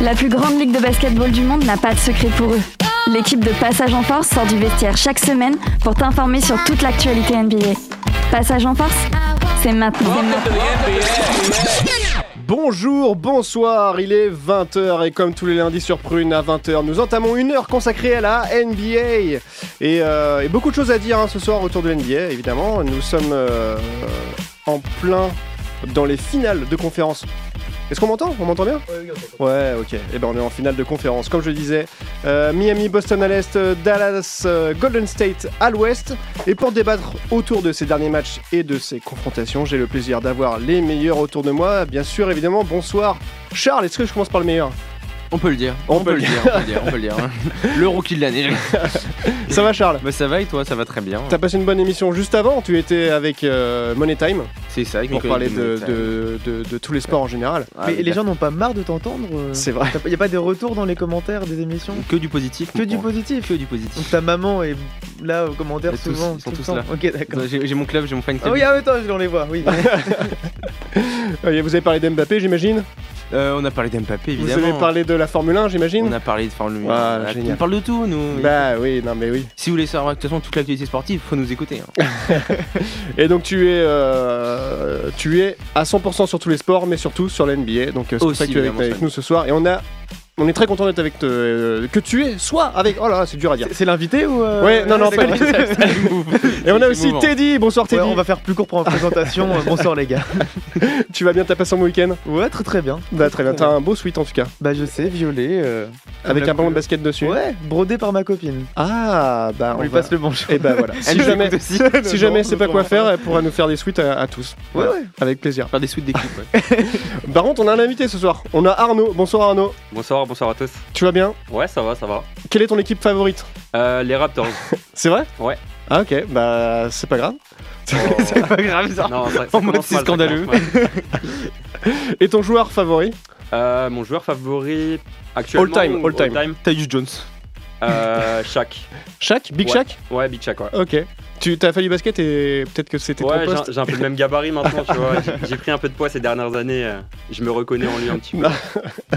La plus grande ligue de basketball du monde n'a pas de secret pour eux. L'équipe de Passage en Force sort du vestiaire chaque semaine pour t'informer sur toute l'actualité NBA. Passage en Force, c'est maintenant. Bonjour, bonsoir, il est 20h et comme tous les lundis sur Prune à 20h, nous entamons une heure consacrée à la NBA. Et, euh, et beaucoup de choses à dire hein, ce soir autour de l'NBA, évidemment. Nous sommes euh, en plein dans les finales de conférence. Est-ce qu'on m'entend? On m'entend bien? Ouais, ok. Et ben on est en finale de conférence. Comme je le disais, euh, Miami, Boston à l'est, euh, Dallas, euh, Golden State à l'ouest. Et pour débattre autour de ces derniers matchs et de ces confrontations, j'ai le plaisir d'avoir les meilleurs autour de moi. Bien sûr, évidemment, bonsoir. Charles, est-ce que je commence par le meilleur? On peut le dire. On peut le dire. On peut le dire. On peut le dire. Le rookie de l'année. Ça va, Charles Bah ça va et toi Ça va très bien. T'as passé une bonne émission juste avant. Tu étais avec euh, Money Time C'est ça. avec pour parler de, Money de- de- de tous les sports en général. Ah, Mais oui, les gens n'ont pas marre de t'entendre euh C'est vrai. Il n'y a pas des retours dans les commentaires des émissions que du positif. Que du positif Que du positif. Donc ta maman est là aux commentaires Et tous, souvent. ils sont tous temps. là. Ok, d'accord. J'ai mon club, j'ai mon fan Ah club. oui, ah, attends, je les voit, oui. Vous avez parlé d'Mbappé, j'imagine Euh, on a parlé d'Mbappé Vous évidemment. avez parlé de la Formule 1, j'imagine On a parlé de Formule 1. Voilà, on, a- génial. on parle de tout nous. Bah oui, non mais oui. Si vous voulez savoir de toute façon toute l'actualité sportive, faut nous écouter. hein. Et donc tu es, euh, tu es à 100% sur tous les sports, mais surtout sur la NBA. Donc euh, c'est pour ça que tu es avec, nous ce soir. Et on a, on est très content d'être avec euh, que tu es, soit avec. Oh là, là, c'est dur à dire. C'est- l'invité ou. euh, Ouais, non, non, c'est pas. Et on a aussi. Teddy. Bonsoir Teddy. Ouais, on va faire plus court pour la présentation. Bonsoir les gars. Tu vas bien T'as passé un bon week-end Ouais, très très bien. Bah très bien. T'as un beau sweat en tout cas, Bah je sais, violet. euh, avec un ballon de basket dessus. Ouais, brodé par ma copine. Ah bah On, on, lui va- passe le bonjour. Et bah voilà. si jamais, aussi. si jamais c'est pas quoi faire, elle pourra nous faire des sweats à, à tous. Ouais, ouais. Avec plaisir. Faire des suites d'équipe. Ouais. Par contre, on a un invité ce soir. On a Arnaud. Bonsoir Arnaud. Bonsoir, bonsoir à tous. Tu vas bien Ouais, ça va, ça va. Quelle est ton équipe favorite Euh, les Raptors. C'est vrai Ouais. Ah ok, bah c'est pas grave. C'est pas grave ça. non, ça, ça En mode, commence c'est scandaleux. Et ton joueur favori Euh, mon joueur favori actuellement. All time, all time. Tyus Jones. Euh, Shaq. Shaq? Big Ouais. Shaq? Ouais, Big Shaq, ouais. Ok. Tu t'as fait du basket et peut-être que c'était Ouais, ton j'ai un peu le même gabarit maintenant, tu vois. J'ai- pris un peu de poids ces dernières années. euh, Je me reconnais en lui un petit peu.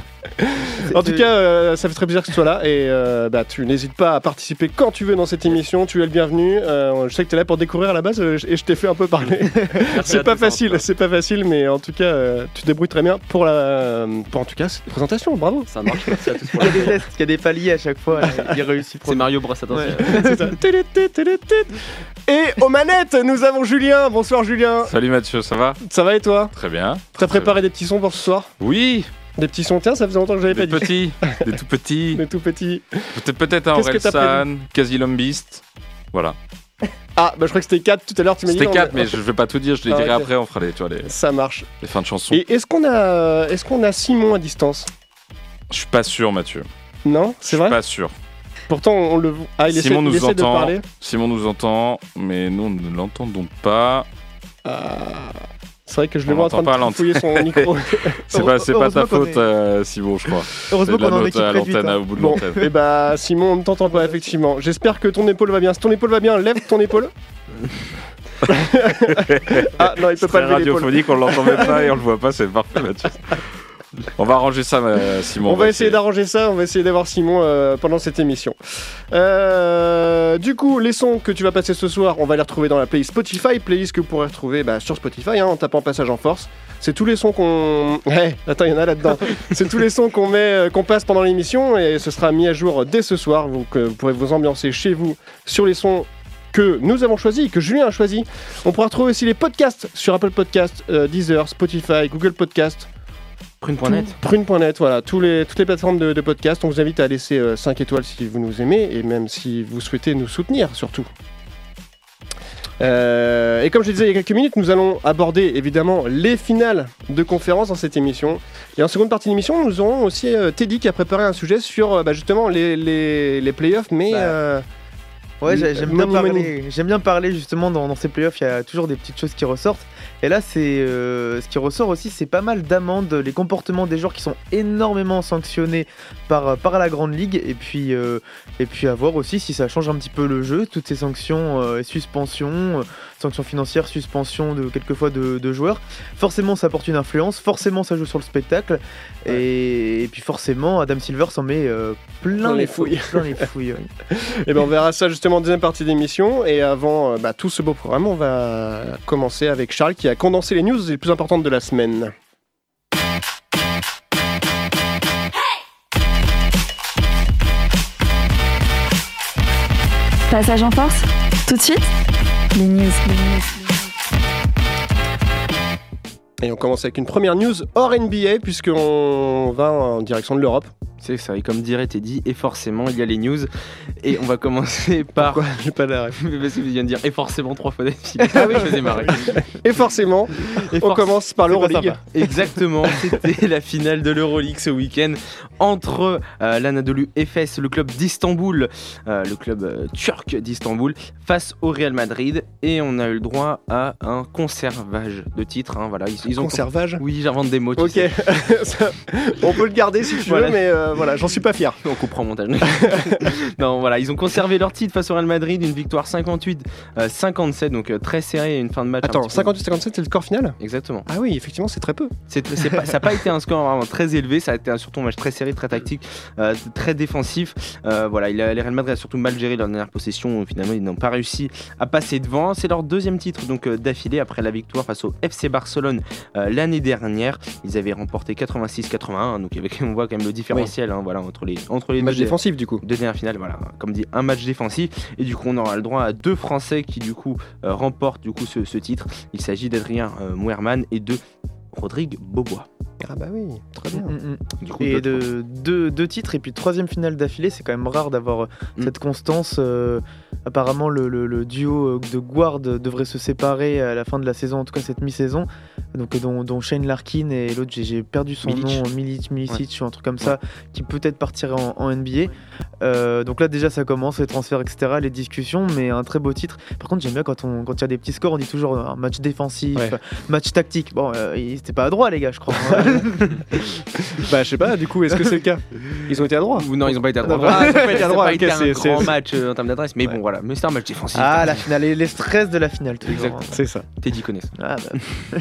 En tout cas, euh, ça fait très plaisir que tu sois là et euh, bah, tu n'hésites pas à participer quand tu veux dans cette émission. Tu es le bienvenu. Euh, je sais que tu es là pour découvrir à la base et je t'ai fait un peu parler. C'est pas facile, c'est pas facile, mais en tout cas, euh, tu te débrouilles très bien pour la, pour en tout cas cette présentation. Bravo. Ça marche, merci à tous pour Il y a des tests, il y a des paliers à chaque fois. Il réussit. C'est Mario Bros. Attention. Ouais. Et aux manettes, nous avons Julien. Bonsoir Julien. Salut Mathieu, ça va Ça va et toi Très bien. T'as préparé des petits sons pour ce soir Oui, Des petits sons, tiens, ça faisait longtemps que j'avais pas dit. petits, des tout petits. Des tout petits. Peut-être peut-être un Orelsan, Casilum Beast. Voilà. Ah, bah je crois que c'était 4 tout à l'heure, tu m'as dit. C'était non, 4, mais je vais pas tout dire, je les Ah, dirai après, on fera les, tu vois, les, Ça marche. les fins de chanson. Et est-ce qu'on a, est-ce qu'on a Simon à distance? Je suis pas sûr, Mathieu. Non, Je c'est suis vrai? pas sûr. Pourtant, on le. Ah, il essaie, Simon il nous essaie de parler. Simon nous entend, mais nous ne l'entendons pas. Ah, C'est vrai que je le vois en train de fouiller son micro. C'est pas, c'est pas ta faute, est- euh, Simon, je crois. C'est Heureusement de la qu'on est en note équipe à l'antenne, hein. au bout de Bon, l'antenne. et bah Simon, on ne t'entend pas effectivement. J'espère que ton épaule va bien. Si ton épaule va bien, lève ton épaule. ah non, il peut C'est pas lever l'épaule. radiophonique, on l'entend même pas et on le voit pas, c'est parfait, Mathieu. On va arranger ça, euh, Simon. on va essayer d'arranger ça, on va essayer d'avoir Simon euh, pendant cette émission. Euh, du coup, les sons que tu vas passer ce soir, on va les retrouver dans la playlist Spotify, playlist que vous pourrez retrouver bah, sur Spotify hein, en tapant Passage en Force. C'est tous les sons qu'on. Attends, il y en a là-dedans. C'est tous les sons qu'on met, qu'on passe pendant l'émission et ce sera mis à jour dès ce soir. Vous, que vous pourrez vous ambiancer chez vous sur les sons que nous avons choisis, que Julien a choisi. On pourra retrouver aussi les podcasts sur Apple Podcasts, euh, Deezer, Spotify, Google Podcasts. Prune.net. Prune.net, voilà, tous les, toutes les plateformes de, de podcast. On vous invite à laisser 5 étoiles si vous nous aimez et même si vous souhaitez nous soutenir surtout. Euh, et comme je disais il y a quelques minutes, nous allons aborder évidemment les finales de conférence dans cette émission. Et en seconde partie de l'émission, nous aurons aussi euh, Teddy qui a préparé un sujet sur euh, bah, justement les, les, les playoffs, mais Bah, euh, Ouais, j'ai- j'aime bien, parler, j'aime bien parler justement dans, dans ces playoffs, il y a toujours des petites choses qui ressortent. Et là, c'est euh, ce qui ressort aussi, c'est pas mal d'amendes, les comportements des joueurs qui sont énormément sanctionnés par, par la Grande Ligue. Et puis, euh, et puis à voir aussi si ça change un petit peu le jeu, toutes ces sanctions euh, et suspensions, euh, sanctions financières, suspensions de quelquefois de, de joueurs. Forcément, ça porte une influence, forcément, ça joue sur le spectacle. Et, et puis forcément, Adam Silver s'en met euh, plein, Plein les les fouilles. Plein les fouilles. Et ben on verra ça justement en deuxième partie d'émission. Et avant euh, bah, tout ce beau programme, on va commencer avec Charles qui a condensé les news les plus importantes de la semaine. Passage en force Tout de suite Et on commence avec une première news hors NBA puisqu'on va en direction de l'Europe. C'est ça, et comme dirait Teddy, et forcément, il y a les news. Et on va commencer par. Pourquoi J'ai pas la. Parce que vous viens de dire, et forcément, trois fois d'affilée. Ah oui, je faisais marrer. Et forcément, Et on commence par l'Euroleague. Exactement, c'était la finale de l'Euroleague ce week-end entre euh, l'Anadolu Efes, le club d'Istanbul, euh, le club euh, turc d'Istanbul, face au Real Madrid. Et on a eu le droit à un conservage de titres. hein, voilà, ils, ils ont Conservage. Oui, j'invente des mots. tu Ok, sais. Ça, on peut le garder si tu Voilà. veux, mais euh, voilà, j'en suis pas fier. On comprend mon montage. non, voilà, ils ont conservé leur titre face au Real Madrid, une victoire 58-57, donc euh, très serré, une fin de match. Attends, petit peu- 58-57, c'est le score final? Exactement. Ah oui, effectivement, c'est très peu. C'est, c'est pas- ça n'a pas été un score vraiment très élevé, ça a été un- surtout un match très serré, très tactique, euh, très défensif. Euh, voilà, il a, les Real Madrid a surtout mal géré leur dernière possession. Finalement, ils n'ont pas réussi à passer devant. C'est leur deuxième titre donc euh, d'affilée après la victoire face au FC Barcelone euh, l'année dernière. Ils avaient remporté 86-81, hein, donc avec, on voit quand même le différentiel hein, voilà, entre les, entre les Match deux, défensif du coup. deux dernières finales, voilà, comme dit, un match défensif. Et du coup, on aura le droit à deux Français qui, du coup, euh, remportent du coup, ce, ce titre. Il s'agit d'Adrien euh, Muerman et de Rodrigue Beaubois. Ah bah oui, très bien. Mm, mm. Du coup, Et deux- de deux, deux titres et puis troisième finale d'affilée, c'est quand même rare d'avoir euh, Mm. cette constance. euh, apparemment, le, le- le duo euh, de guard devrait se séparer à la fin de la saison, en tout cas cette mi-saison. Donc euh, dont, dont Shane Larkin et l'autre, j'ai- perdu son Milic. nom, Milic, Milicic ou un truc comme ça, qui peut-être partirait en, en NBA. Euh, donc là déjà ça commence, les transferts, etc., les discussions, mais un très beau titre. Par contre, j'aime bien quand on quand il y a des petits scores, on dit toujours un match défensif, Ouais. match tactique. Bon, euh, il- c'était pas à droit les gars, je crois. hein. Bah je sais pas, du coup, est-ce que c'est le cas? Ils ont été à droit Ou non, ils n'ont pas été à droite. Ah, ils ont pas été à ok, été un c'est- grand c'est- match euh, en termes d'adresse, mais Ouais. Bon, voilà. Mais c'est un match défensif. ah, la finale, et les stress de la finale toujours. Exact. hein. C'est ça. Teddy connaît ça. Ah, bah,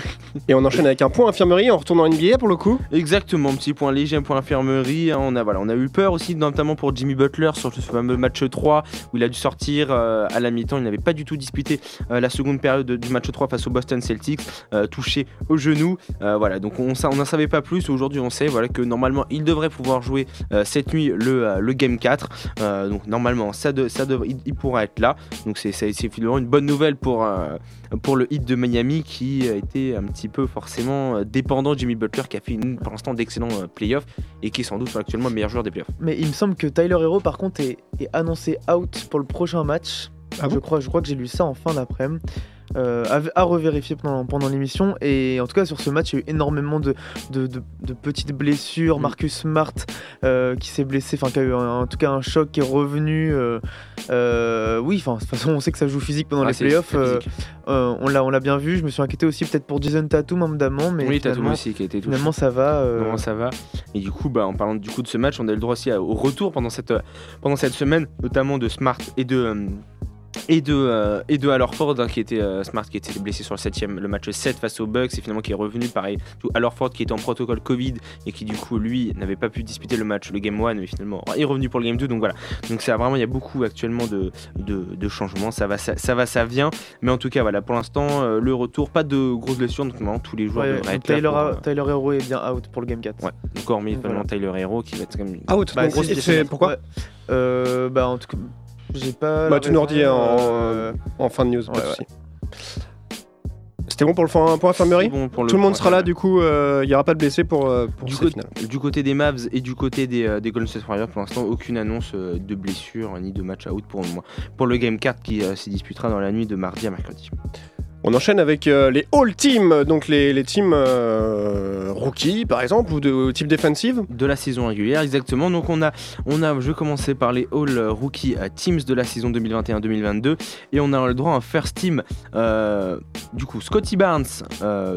Et on enchaîne avec un point infirmerie en retournant en NBA pour le coup. Exactement, petit point léger, un point infirmerie. hein, On a, voilà, on a eu peur aussi, notamment pour Jimmy Butler sur ce fameux match 3 où il a dû sortir euh, à la mi-temps. Il n'avait pas du tout disputé euh, la seconde période du match 3 face au Boston Celtics, euh, touché au genou. Euh, voilà, donc on n'en savait pas plus. Aujourd'hui, on sait voilà, que normalement, il devrait pouvoir jouer euh, cette nuit le, euh, le Game 4. Euh, donc normalement, ça, de- ça devrait- il, il pourra être là. Donc c'est finalement une bonne nouvelle pour, euh, pour le hit de Miami qui a été un petit peu forcément euh, dépendant de Jimmy Butler qui a fait une, pour l'instant d'excellents euh, playoffs et qui est sans doute actuellement le meilleur joueur des playoffs. mais il me semble que Tyler Hero par contre est, est annoncé out pour le prochain match. Ah bon? je crois, je crois que j'ai lu ça en fin d'après-midi. Euh, à, à revérifier pendant, pendant l'émission et en tout cas sur ce match il y a eu énormément de, de, de- de petites blessures Mm. Marcus Smart euh, qui s'est blessé enfin qui a eu un- en tout cas un choc qui est revenu euh, oui enfin de toute façon on sait que ça joue physique pendant Ah, les playoffs on l'a on l'a bien vu je me suis inquiété aussi peut-être pour Jason Tatum évidemment mais oui, Tatum aussi qui a été touché. finalement ça va Non, ça va. Et du coup, bah, en parlant du coup de ce match, on a eu le droit aussi au retour pendant cette, pendant cette semaine, notamment de Smart et de. Et de, euh, et de Alorford hein, qui était euh, Smart qui était blessé sur le, septième, le match 7 face aux Bucks et finalement qui est revenu pareil tout Alorford qui était en protocole Covid et qui du coup lui n'avait pas pu disputer le match le game 1 mais finalement est revenu pour le game 2 donc voilà donc ça vraiment il y a beaucoup actuellement de, de, de changements ça va ça, ça va ça vient mais en tout cas voilà pour l'instant euh, le retour pas de grosses blessures donc normalement tous les joueurs ouais, devraient être là Tyler, pour, euh, Tyler Hero est bien out pour le game 4 Ouais, donc hormis voilà. Tyler Hero qui va être quand même. Out. Bah, pourquoi Ouais. Euh, Bah, en tout cas, j'ai pas. Bah, tu nous redis en- euh, En fin de news, pas de Ouais, souci. C'était bon pour le point, point infirmerie C'est bon pour Tout le monde sera là, du coup, euh, il n'y aura pas de blessés pour, euh, pour Du, cette côté- finale. du côté des Mavs et du côté des, euh, des Golden State Warriors, pour l'instant, aucune annonce euh, de blessure ni de match out pour le. Pour le Game 4 qui euh, se disputera dans la nuit de mardi à mercredi. On enchaîne avec euh, les All Teams, donc les, teams euh, rookies par exemple, ou de type défensive. de la saison régulière exactement. Donc on a je vais commencer par les All Rookie euh, Teams de la saison 2021-2022 et on a le droit à un first team du coup Scotty Barnes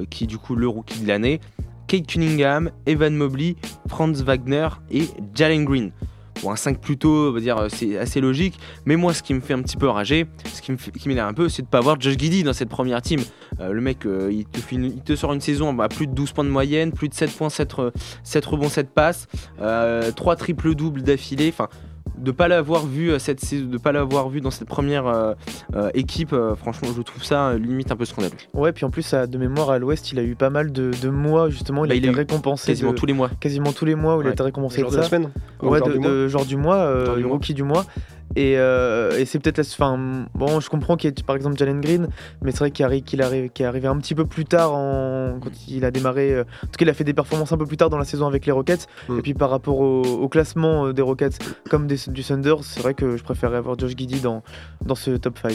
qui est du coup le rookie de l'année Kate Cunningham Evan Mobley Franz Wagner et Jalen Green Bon, un 5 plutôt, dire, euh, c'est assez logique. Mais moi, ce qui me fait un petit peu rager, ce qui m'énerve un peu, c'est de pas avoir Josh Giddy dans cette première team. Euh, le mec, euh, il, te une- il te sort une saison à plus de 12 points de moyenne, plus de 7 points, 7, re- 7 rebonds, 7 passes, 3 triples doubles d'affilée. Enfin, de pas l'avoir vu euh, cette saison, de pas l'avoir vu dans cette première euh, euh, équipe, euh, franchement, je trouve ça euh, limite un peu scandaleux. Ouais, puis en plus, à- de mémoire, à l'Ouest, il a eu pas mal de, de mois, justement. Il Bah, a il été récompensé Quasiment de- tous les mois. quasiment tous les mois où il a été récompensé Jour de de la ça. semaine Ouais, genre de, du mois genre du mois, euh, Genre du rookie du mois. Et, euh, et c'est peut-être la. Enfin, bon, je comprends qu'il y ait par exemple Jalen Green, mais c'est vrai qu'il arrive, qu'il arrive, qu'il est arrivé un petit peu plus tard en, quand il a démarré. euh, en tout cas, il a fait des performances un peu plus tard dans la saison avec les Rockets. Mm. Et puis par rapport au, au classement euh, des Rockets comme des, du Thunder, c'est vrai que je préférerais avoir Josh Giddy dans, dans ce top 5.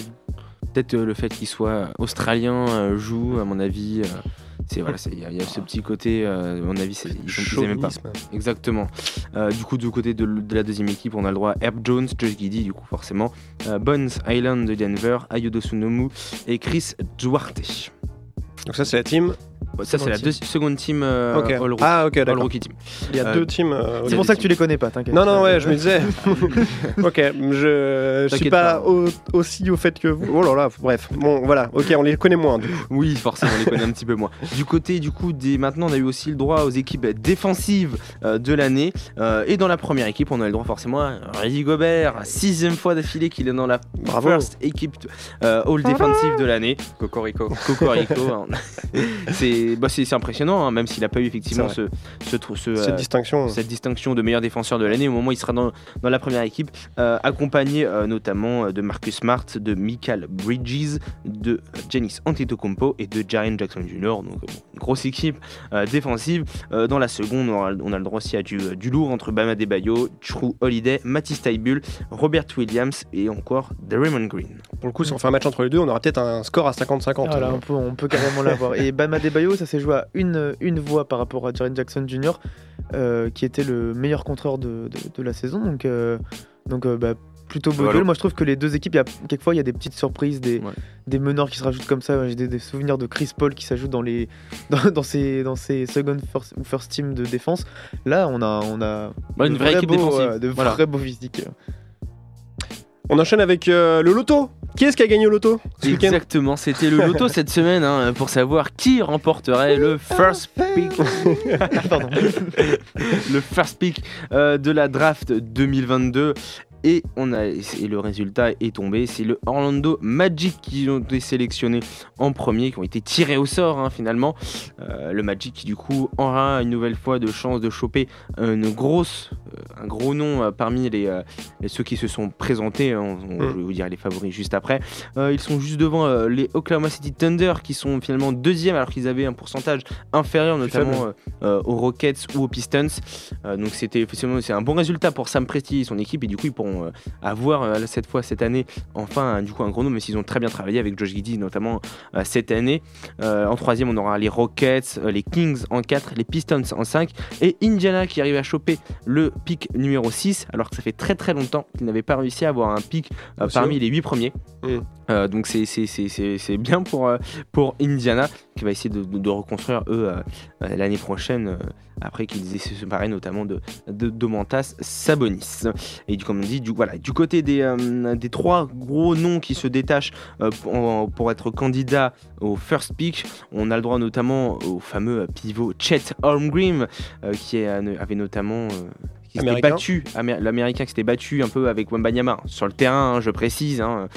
Peut-être euh, le fait qu'il soit australien euh, joue, à mon avis. C'est voilà, il y, a- il y a ce petit côté, euh, à mon avis, c'est- ils, sont- ils aimaient pas. Exactement. Euh, du coup, du côté de, la deuxième équipe, on a le droit à Herb Jones, Josh Giddy, du coup, forcément, euh, Bones Island de Denver, Ayodo Sunomu et Chris Duarte. Donc ça c'est la team. Ça, c'est la Seconde deux- seconde team euh. All, Rookie, Ah ok All. Rookie Team. Il y a Euh, deux teams. euh, C'est pour ça que tu les connais pas, t'inquiète. Non, non, ouais, je me disais. ok, je, je suis pas, pas. au- aussi au fait que vous. Oh là là, bref. Bon, voilà, ok, on les connaît moins. du coup. Oui, forcément, on les connaît un petit peu moins. Du côté, du coup, des... maintenant, on a eu aussi le droit aux équipes défensives euh, de l'année. Euh, et dans la première équipe, on a eu le droit forcément à Rudy Gobert, sixième fois d'affilée qu'il est dans la Bravo. first équipe euh, all defensive de l'année. Cocorico. Cocorico. hein. c'est bah, c'est impressionnant, hein, même s'il n'a pas eu effectivement ce, ce, trou- ce, Cette euh, distinction. cette distinction de meilleur défenseur de l'année au moment où il sera dans, dans la première équipe, euh, accompagné euh, notamment de Marcus Smart, de Michael Bridges, de Janice Antetokounmpo et de Jaren Jackson Jr. Donc bon, une grosse équipe euh, défensive. Euh, dans la seconde, on a, on a le droit aussi à du, du lourd entre Bama Debayo, True Holiday, Matisse Taibul, Robert Williams et encore Draymond Green. Pour le coup, si on fait un match entre les deux, on aura peut-être un score à 50-50. Voilà, on, peut, on peut carrément l'avoir. Et Bama Debayo, ça s'est joué à une, une voix par rapport à Jaren Jackson Jr., euh, qui était le meilleur contreur de, de- de la saison. Donc, euh, donc euh, bah, plutôt beau Voilà. Moi, je trouve que les deux équipes, il y a, quelquefois, il y a des petites surprises, des, Ouais. des meneurs qui se rajoutent comme ça. J'ai des, des souvenirs de Chris Paul qui s'ajoute dans, les, dans, dans, ses, dans ses second first, ou first team de défense. Là, on a, on a Ouais, une de vraie vrais équipe beaux, défensive. euh, de Voilà. vrais beaux physiques. On enchaîne avec euh, le loto. Qui est-ce qui a gagné au loto ce Exactement, c'était le loto cette semaine hein, pour savoir qui remporterait le first pick le first pick euh, de la draft 2022. Et, on a, et le résultat est tombé. C'est le Orlando Magic qui ont été sélectionnés en premier, qui ont été tirés au sort hein, finalement. Euh, le Magic qui du coup aura une nouvelle fois de chance de choper une grosse, euh, un gros nom euh, parmi les, ceux qui se sont présentés. hein. On- on- Mm. Je vais vous dire les favoris juste après. Ils sont juste devant les Oklahoma City Thunder qui sont finalement deuxième alors qu'ils avaient un pourcentage inférieur notamment aux Rockets ou aux Pistons. Donc c'était effectivement c'est un bon résultat pour Sam Presti et son équipe et du coup ils pourront euh, avoir euh, cette fois cette année enfin du coup un gros nom mais s'ils ont très bien travaillé avec Josh Giddy notamment euh, cette année. En troisième on aura les Rockets, les Kings en 4, les Pistons en 5 et Indiana qui arrive à choper le pick numéro 6 alors que ça fait très très longtemps qu'ils n'avaient pas réussi à avoir un pick Aussi parmi les 8 premiers. Mm. Euh, donc c'est- c'est c'est- c'est- bien pour, euh, pour Indiana qui va essayer de, reconstruire eux euh, l'année prochaine après qu'ils aient séparé notamment de, de Sabonis. Et du, comme on dit, du, voilà, du côté des, des trois gros noms qui se détachent pour, pour être candidat au first pick, on a le droit notamment au fameux pivot Chet Holmgren qui avait notamment... euh, qui s'était battu, Amé- l'américain qui s'était battu un peu avec Wembanyama sur le terrain, hein, je précise, hein,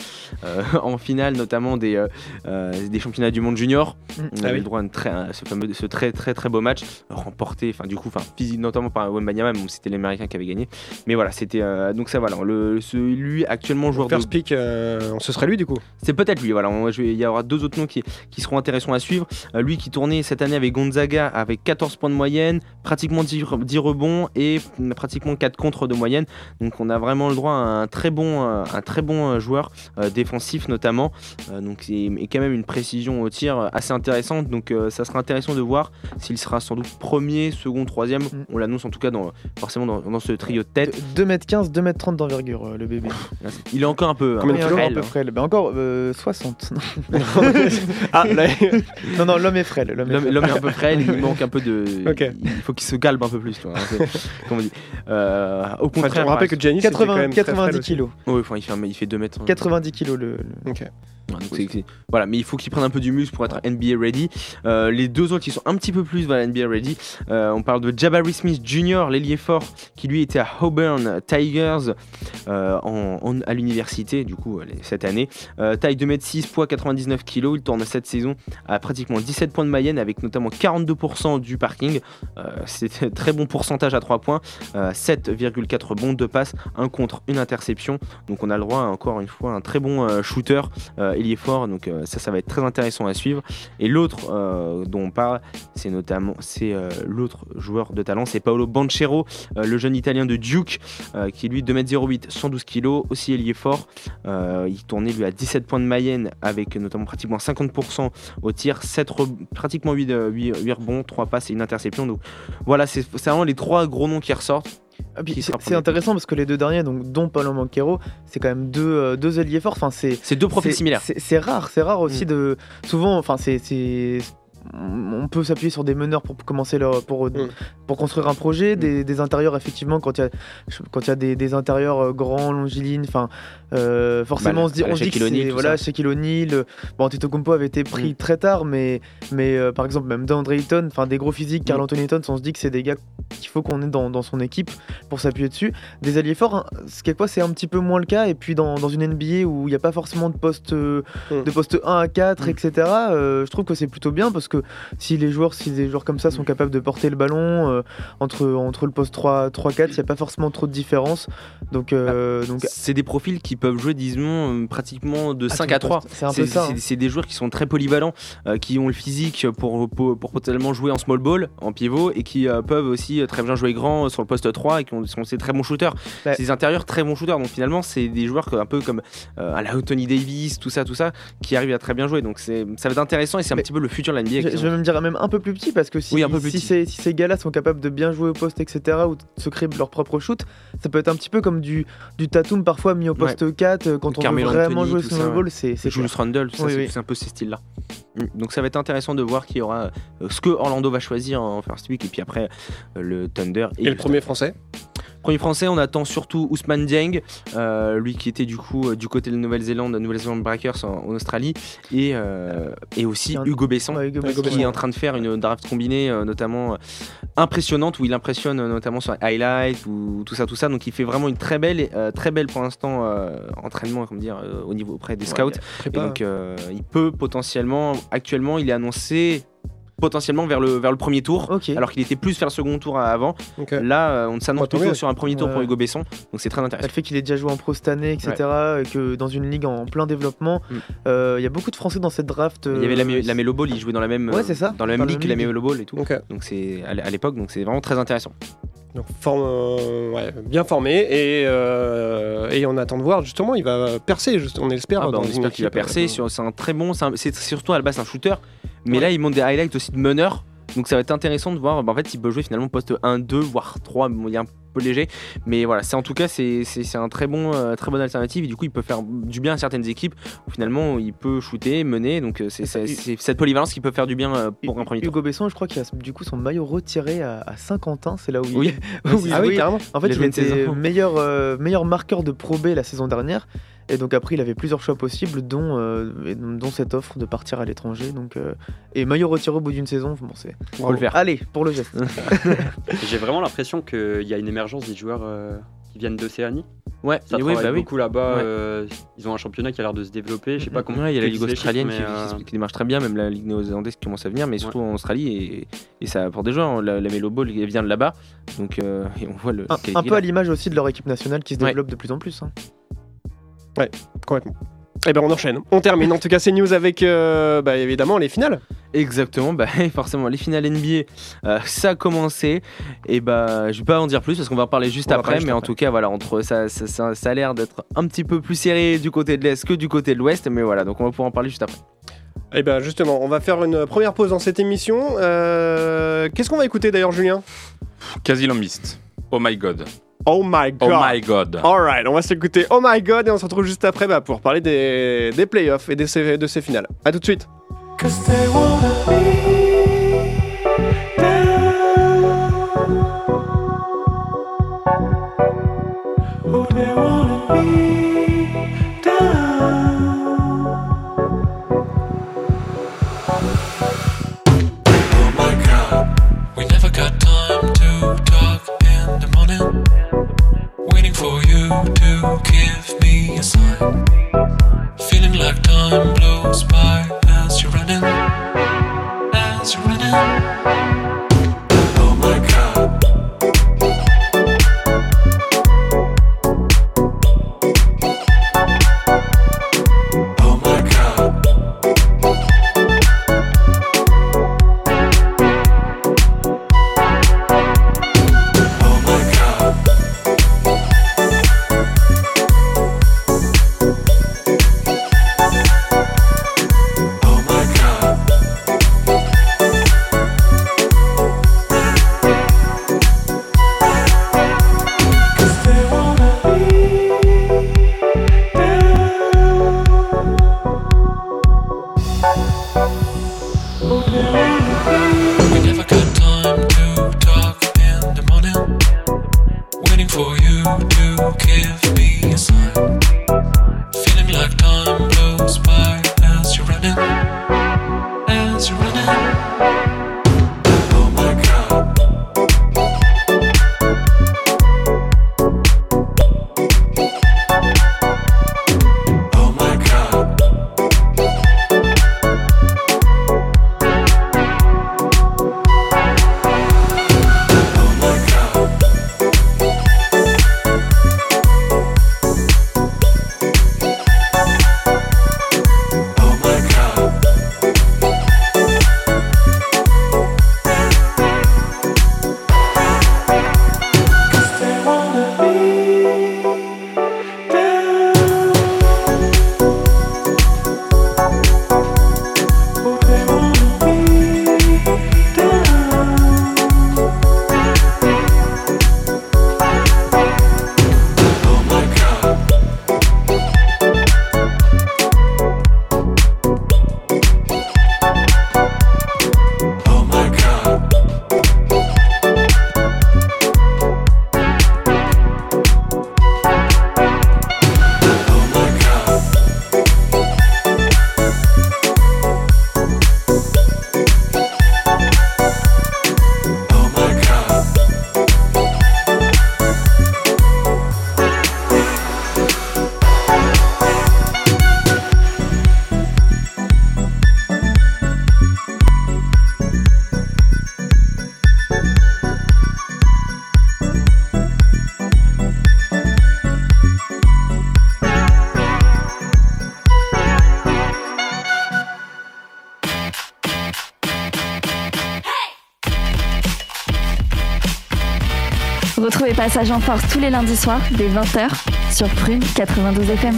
euh, en finale notamment des, euh, euh, des championnats du monde junior. Mm. On Ah avait oui. le droit à une très- à ce, fameux, ce très très très beau match remporté, enfin du coup, enfin physique notamment par Wembanyama, si c'était l'américain qui avait gagné. Mais voilà, c'était euh, donc ça voilà, le, ce- lui actuellement joueur de First pick, euh, ce serait lui du coup. c'est peut-être lui, voilà. on- il y aura deux autres noms qui, qui seront intéressants à suivre. Euh, lui qui tournait cette année avec Gonzaga avec 14 points de moyenne, pratiquement 10, re- 10 rebonds et mm, pratiquement pratiquement 4 contre de moyenne. Donc on a vraiment le droit à un très bon, euh, un très bon euh, joueur euh, défensif notamment. Donc c'est et quand même une précision au tir assez intéressante. Donc ça sera intéressant de voir s'il sera sans doute premier, second, troisième. Mm. On l'annonce en tout cas dans, forcément dans, dans ce trio de tête. 2m15, 2m30 d'envergure, le bébé. Il est encore un peu, un frêle, un peu hein. frêle. Ben encore euh, 60. ah, là, non, non, l'homme est frêle. L'homme est un peu frêle, il manque un peu de. Ok. Il faut qu'il se calme un peu plus. quoi, hein, c'est- Comment on dit Euh, Au enfin, contraire, on rappelle que Giannis était quand 80, même très frêle 90 aussi. kilos. Enfin, il, fait, il fait 2 mètres. hein. 90 kilos le. voilà, mais il faut qu'il prenne un peu du muscle pour être NBA ready. Euh, les deux autres qui sont un petit peu plus voilà, NBA ready, euh, on parle de Jabari Smith Jr., l'ailier fort, qui lui était à Auburn Tigers euh, en, en- à l'université, du coup, cette année. Euh, taille 2m6, poids 99 kg. Il tourne cette saison à pratiquement 17 points de moyenne, avec notamment 42% du parking. Euh, C'est un très bon pourcentage à 3 points. Euh, 7,4 bons, 2 passes, 1 contre, une interception. Donc on a le droit, encore une fois, un très bon euh, shooter. Euh, il est fort, donc euh, ça, ça va être très intéressant à suivre. Et l'autre euh, dont on parle, c'est notamment c'est euh, l'autre joueur de talent, c'est Paolo Banchero, euh, le jeune italien de Duke, euh, qui lui 2m08, 112 kg, aussi ailier fort. Euh, il tournait lui à 17 points de moyenne, avec notamment pratiquement 50% au tir, 7 re- pratiquement 8, euh, 8, 8 rebonds, 3 passes et une interception. Donc voilà, c'est c'est vraiment les trois gros noms qui ressortent. Ah, c'est intéressant parce que les deux derniers, donc dont Paulo Manquero, c'est quand même deux, euh, deux alliés forts. Enfin, c'est deux profils similaires. C'est c'est rare, c'est rare aussi Mm. de. Souvent, enfin, c'est. On peut s'appuyer sur des meneurs pour commencer leur, pour, Mm. pour construire un projet, des, des intérieurs effectivement quand il y a quand il y a des, des intérieurs euh, grands, longilignes, enfin euh, forcément Bah, on se dit, la on se dit que voilà. Shaquille O'Neal, euh, bon Antetokounmpo avait été pris Mm. très tard, mais mais euh, par exemple même DeAndre Ayton, enfin des gros physiques, Carl Mm. Anthony Towns, on se dit que c'est des gars qu'il faut qu'on ait dans, dans son équipe pour s'appuyer dessus. Des alliés forts, hein, ce quelquefois c'est un petit peu moins le cas, et puis dans, dans une NBA où il n'y a pas forcément de poste, Mm. de poste 1 à 4, Mm. etc., euh, je trouve que c'est plutôt bien parce que si les joueurs, si des joueurs comme ça sont capables de porter le ballon euh, entre, entre le poste 3, 3 4, il n'y a pas forcément trop de différence. Donc, euh, donc C'est des profils qui peuvent jouer, disons, euh, pratiquement de à 5 tous à les 3. postes. C'est un peu ça. c'est- hein. c'est des joueurs qui sont très polyvalents, euh, qui ont le physique pour, pour, pour potentiellement jouer en small ball, en pivot, et qui euh, peuvent aussi très bien jouer grand sur le poste 3 et qui ont- sont des très bons shooters. Ouais. C'est des intérieurs très bons shooters. Donc finalement, c'est des joueurs que- un peu comme euh, à la Anthony Davis, tout ça, tout ça, qui arrivent à très bien jouer. Donc c'est- ça va être intéressant et c'est un Mais petit peu le futur de la NBA. Je, vais même dire même un peu plus petit parce que si, Oui, un peu plus si, petit. ces, si ces gars-là sont capables de bien jouer au poste, etc., ou de se créer leur propre shoot, ça peut être un petit peu comme du, du Tatum parfois mis au poste 4 euh, quand on veut vraiment Anthony, jouer ça, small ouais. ball, c'est c'est Julius. Randle, Oui, c'est oui. c'est un peu ces styles-là. Donc ça va être intéressant de voir qui aura euh, ce que Orlando va choisir en first week et puis après euh, le Thunder Et le premier français? Premier français, on attend surtout Ousmane Dieng, euh, lui qui était du coup euh, du côté de la Nouvelle-Zélande, Nouvelle-Zélande Breakers en, en Australie, et, euh, et aussi un- Hugo Besson, Ouais, Hugo Hugo Besson, qui est en train de faire une draft combinée notamment impressionnante où il impressionne notamment sur highlight ou tout ça tout ça. Donc il fait vraiment une très belle très belle pour l'instant entraînement comme dire au niveau auprès des scouts. et donc il peut potentiellement actuellement il est annoncé potentiellement vers le vers le premier tour alors qu'il était plus vers le second tour avant là euh, on s'annonce plutôt mieux. sur un premier tour Ouais, pour ouais. Hugo Besson donc c'est très Le intéressant fait qu'il ait déjà joué en pro cette année, etc., et que dans une ligue en plein développement, Mm. euh, il y a beaucoup de Français dans cette draft. il y avait la, euh, la Melo Ball il jouait dans la même Ouais, ça. dans la même ligue que la. Melo Ball et tout donc c'est à l'époque donc c'est vraiment très intéressant Donc forme, euh, ouais, bien formé et, euh, et on attend de voir justement il va percer juste, on espère Ah bah, dans on espère qu'il va percer. euh, sur- C'est un très bon. c'est surtout à la base un shooter. Mais Ouais. là, il monte des highlights aussi de meneur. Donc ça va être intéressant de voir. bah, en fait, il peut jouer finalement poste 1, 2, voire 3. Bon, il est un peu léger. Mais voilà, c'est en tout cas, c'est un très bon, euh, très bonne alternative. Et du coup, il peut faire du bien à certaines équipes où finalement il peut shooter, mener. Donc euh, c'est cette polyvalence qui peut faire du bien euh, pour un premier tour. Hugo Besson, je crois qu'il a du coup son maillot retiré à, à Saint-Quentin, c'est là où il, Oui. où il Ah oui, carrément. En fait, Il était saison. meilleur, euh, meilleur marqueur de Pro B la saison dernière. Et donc après, il avait plusieurs choix possibles, dont, euh, dont cette offre de partir à l'étranger. Donc, euh, et maillot retiré au bout d'une saison, bon, c'est... Faut le faire. Allez, pour le geste. J'ai vraiment l'impression qu'il y a une émergence des joueurs euh, qui viennent d'Océanie. Ouais, Ça oui, travaille bah oui. beaucoup là-bas. Ouais. euh, ils ont un championnat qui a l'air de se développer. Je sais pas comment. Ouais, il y a la Ligue australienne chiffres, qui, qui- euh, qui démarche très bien, même la Ligue néo-zélandaise qui commence à venir, mais surtout en Australie. Et, et ça apporte des joueurs. La, la Melo Ball vient de là-bas. Donc euh, et on voit le. Un, un peu là. à l'image aussi de leur équipe nationale qui se Ouais. développe de plus en plus. hein. Complètement. Eh ben on enchaîne, on termine. En tout cas, ces news avec euh, bah, évidemment les finales. Exactement, bah, forcément, les finales NBA, euh, ça a commencé. Et bah, je vais pas en dire plus parce qu'on va en parler juste On après. parler juste mais en après. tout cas, voilà, entre ça, ça, ça- ça a l'air d'être un petit peu plus serré du côté de l'Est que du côté de l'Ouest. Mais voilà, donc on va pouvoir en parler juste après. Eh ben justement, on va faire une première pause dans cette émission. Euh, Qu'est-ce qu'on va écouter d'ailleurs, Julien? Quasi lambiste. Oh my god. Oh my god. Oh my god. Alright, on va s'écouter Oh my god et on se retrouve juste après bah, pour parler des, des playoffs et des, de ces finales. A tout de suite. Give me a sign. Feeling like time blows by Passage en Force tous les lundis soirs dès 20h sur Prune 92 FM.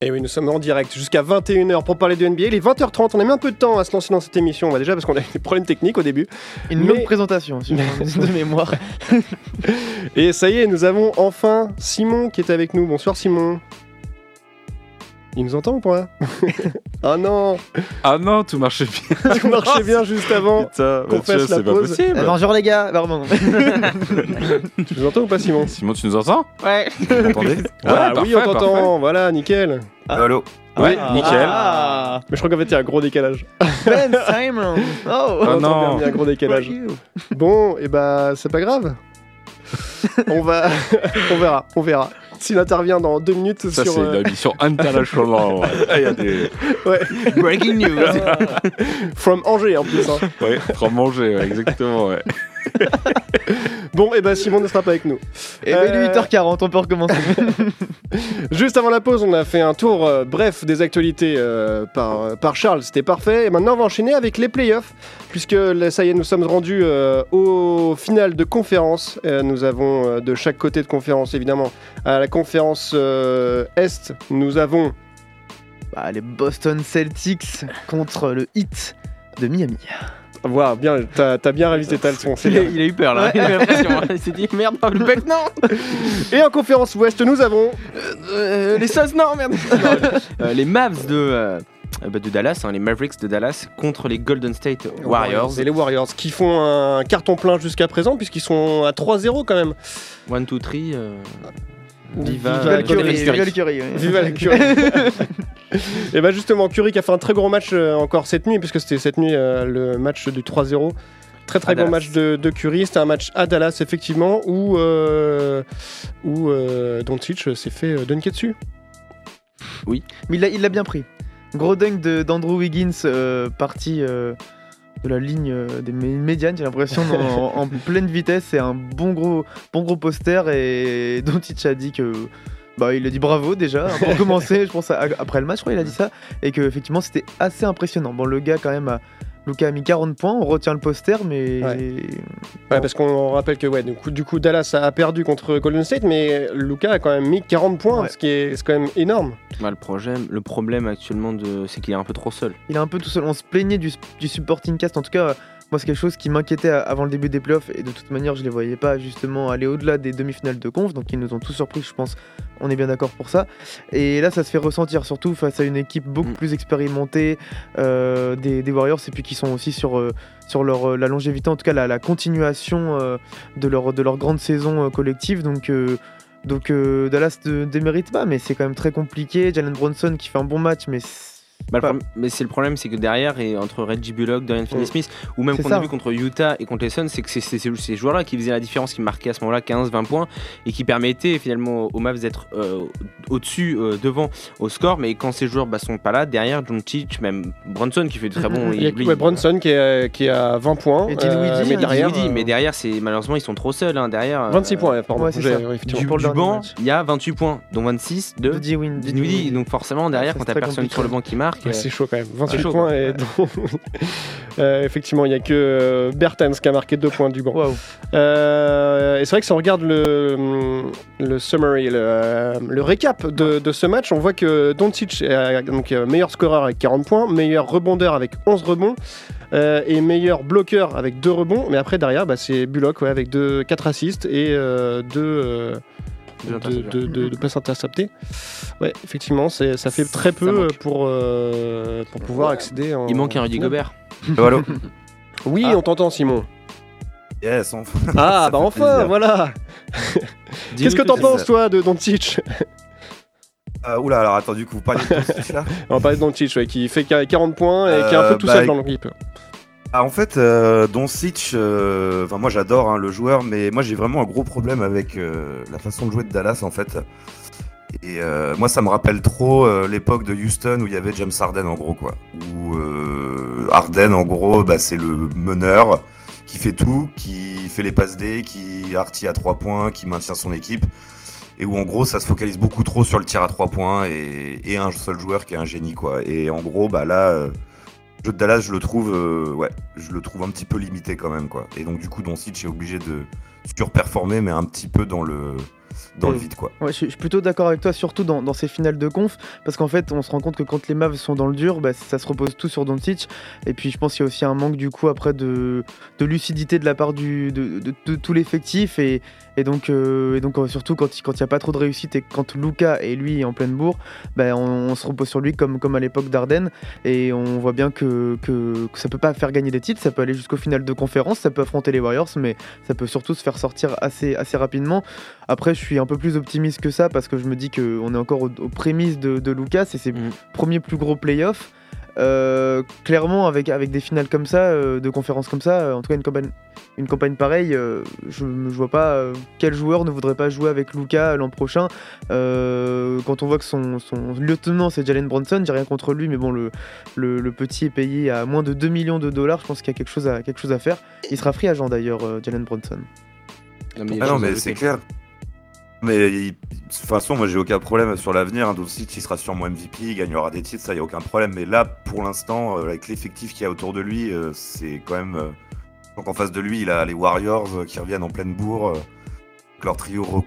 Et oui, nous sommes en direct jusqu'à 21h pour parler de NBA. Il est 20h30, on a mis un peu de temps à se lancer dans cette émission. Bah, déjà parce qu'on a eu des problèmes techniques au début. Une Mais- longue présentation, si je me de mémoire. Et ça y est, nous avons enfin Simon qui est avec nous. Bonsoir Simon. Il nous entend ou pas Ah non Ah non, tout marchait bien. Tout marchait bien juste avant. Putain, qu'on fasse la c'est pas pause. possible. Eh, bonjour les gars. Bah, pardon. Tu nous entends ou pas Simon Simon, tu nous entends Ouais. Vous m'entendez Ah Ouais, oui, on t'entend. Voilà, nickel. Allô Ouais, Ah. nickel. Ah. Mais je crois qu'en fait, il y a un gros décalage. Ben Simon. Oh. Oh non. il y a un gros décalage. Bon, et bah, c'est pas grave. on va, on verra, on verra. S'il intervient dans deux minutes Ça, sur. c'est euh, la mission internationale. ouais. Ah, Il y a des, Ouais. Breaking news. From Angers en plus. hein. Ouais, manger, ouais, exactement, ouais. Bon, et ben Simon ne sera pas avec nous. Et ben, il est 8h40, on peut recommencer. Juste avant la pause, on a fait un tour euh, bref des actualités euh, par, par Charles, c'était parfait. Et maintenant, on va enchaîner avec les playoffs, puisque là, ça y est, nous sommes rendus euh, au final de conférence. Euh, nous avons euh, de chaque côté de conférence, évidemment, à la conférence euh, Est, nous avons Bah, les Boston Celtics contre le Heat de Miami. Voilà, bien, t'as t'as bien révisé ta leçon, Il bien. il a eu peur là, il a eu l'impression. Il s'est dit merde, pas le bec, non Et en conférence Ouest, nous avons Euh, Les Suns, non, merde Non, euh, Les Mavs de, euh, bah, de Dallas, hein, les Mavericks de Dallas contre les Golden State Warriors. Et les Warriors qui font un carton plein jusqu'à présent, puisqu'ils sont à 3-0 quand même. 1, 2, 3. Viva Viva, Viva le Curry. viva le Curry, ouais. Viva la Curie. Et bah justement, Curie qui a fait un très gros match euh, encore cette nuit, puisque c'était cette nuit euh, le match du 3-0. Très très gros match de, de Curry. C'était un match à Dallas, effectivement, où, euh, où euh, Doncic s'est fait euh, dunker dessus. Mais il l'a bien pris. Gros dunk d'Andrew Wiggins euh, parti euh, de la ligne euh, des mé- médianes, j'ai l'impression, en, en pleine vitesse. C'est un bon gros, bon gros poster et Doncic a dit que. Bah, il a dit bravo déjà hein, pour commencer, je pense à- après le match, je crois il a dit ça et que effectivement c'était assez impressionnant. Bon, le gars quand même a Luca a mis 40 points, on retient le poster, mais Ouais, parce qu'on rappelle que ouais, du, coup, du coup, Dallas a perdu contre Golden State, mais Luca a quand même mis 40 points, Ouais. ce qui est, c'est quand même énorme. bah, le, problème, le problème actuellement, de, c'est qu'il est un peu trop seul. il est un peu tout seul. On se plaignait du, du supporting cast. En tout cas, moi, c'est quelque chose qui m'inquiétait avant le début des playoffs. Et de toute manière, je les voyais pas justement aller au-delà des demi-finales de conf. Donc, ils nous ont tous surpris, je pense. On est bien d'accord pour ça. Et là, ça se fait ressentir, surtout face à une équipe beaucoup Mm. plus expérimentée euh, des, des Warriors. Et puis qui sont aussi sur, euh, sur leur, euh, la longévité, en tout cas la, la continuation euh, de, leur, de leur grande saison collective. Donc. donc Dallas ne démérite pas, mais c'est quand même très compliqué. Jalen Bronson qui fait un bon match, mais c'est Bah, le pas- problème- mais c'est le problème, c'est que derrière, et entre Reggie Bullock, Dorian Finney-Smith, ou même qu'on a vu contre Utah et contre les Suns, c'est que c'est c'est- c'est ces joueurs-là qui faisaient la différence, qui marquaient à ce moment-là 15-20 points et qui permettaient finalement aux Mavs d'être euh, au-dessus, euh, devant au score. Mais quand ces joueurs bah, sont pas là, derrière, Doncic, même Bronson qui fait de très bon. Il y a lui, ouais, Bronson qui est, qui est à 20 points. Et Dinwiddie, mais hein, derrière, Dinwiddie, euh, mais derrière, c'est malheureusement ils sont trop seuls. hein, derrière, euh, 26 points, pardon. ouais. Du, Pour le du banc, il y a 28 points, dont 26 de de Dinwiddie. Dinwiddie. Donc forcément, derrière, Ça, quand t'as personne sur le banc qui marque, Ouais, c'est chaud quand même. 28 chaud, points. quoi. Et donc- Euh, effectivement, il n'y a que euh, Bertens qui a marqué 2 points du banc. Euh, et c'est vrai que si on regarde le, le summary, le, le récap de, de ce match, on voit que Doncic est donc, meilleur scoreur avec 40 points, meilleur rebondeur avec 11 rebonds. euh, et meilleur bloqueur avec 2 rebonds, mais après derrière bah, c'est Bullock ouais, avec 2, 4 assists et 2 Deux de, de, de- de passes interceptées. Ouais, effectivement, c'est- ça fait très peu manque. pour, euh, pour pouvoir accéder en. il manque un Rudy. Gobert. Voilà. Oui, Ah. on t'entend, Simon. Yes, enfin. Ah, bah enfin, plaisir. voilà. Qu'est-ce que t'en tout. penses, toi, de Doncic Euh, oula, alors attends, du coup, vous parlez de Doncic, là On va parler de Doncic, ouais, qui fait 40 points et qui est un Euh, peu tout bah, seul dans l'équipe. Ah, en fait, euh, Doncic, euh, enfin, moi j'adore hein, le joueur, mais moi j'ai vraiment un gros problème avec euh, la façon de jouer de Dallas en fait. Et euh, moi ça me rappelle trop euh, l'époque de Houston où il y avait James Harden en gros quoi. Où Harden en gros, bah, c'est le meneur qui fait tout, qui fait les passes D, qui artille à trois points, qui maintient son équipe. Et où en gros ça se focalise beaucoup trop sur le tir à trois points et, et un seul joueur qui est un génie quoi. Et en gros bah là. Le jeu de Dallas, je le trouve, euh, ouais, je le trouve un petit peu limité quand même, quoi. Et donc du coup, Doncic est obligé de surperformer, mais un petit peu dans le dans le Mm. vide, quoi. Ouais, je, suis- je suis plutôt d'accord avec toi, surtout dans, dans ces finales de conf, parce qu'en fait, on se rend compte que quand les Mavs sont dans le dur, bah, ça se repose tout sur Doncic. Et puis, je pense qu'il y a aussi un manque du coup après de, de lucidité de la part du, de, de- de tout l'effectif. Et, et donc, euh, et donc euh, surtout quand il n'y a pas trop de réussite et quand Luca est lui en pleine bourre, bah, on, on se repose sur lui comme, comme à l'époque d'Arden. Et on voit bien que, que, que ça peut pas faire gagner des titres, ça peut aller jusqu'au final de conférence, ça peut affronter les Warriors, mais ça peut surtout se faire sortir assez, assez rapidement. Après, je suis un peu plus optimiste que ça parce que je me dis qu'on est encore aux, aux prémices de, de Lucas et ses Mm. premiers plus gros playoffs. Euh, clairement, avec, avec des finales comme ça, euh, de conférences comme ça, euh, en tout cas une campagne, une campagne pareille, euh, je ne vois pas euh, quel joueur ne voudrait pas jouer avec Luca l'an prochain. Euh, quand on voit que son, son lieutenant c'est Jalen Bronson, j'ai rien contre lui, mais bon, le, le, le petit est payé à moins de 2 millions de dollars, je pense qu'il y a quelque chose à, quelque chose à faire. Il sera free agent d'ailleurs, euh, Jalen Bronson. Non, mais Ah non, mais c'est clair. Mais il- de toute façon, moi j'ai aucun problème sur l'avenir. Hein. Doncic, il sera sûrement MVP, il gagnera des titres, ça y a aucun problème. Mais là, pour l'instant, euh, avec l'effectif qu'il y a autour de lui, euh, c'est quand même. euh, Donc en face de lui, il a les Warriors qui reviennent en pleine bourre. avec leur trio au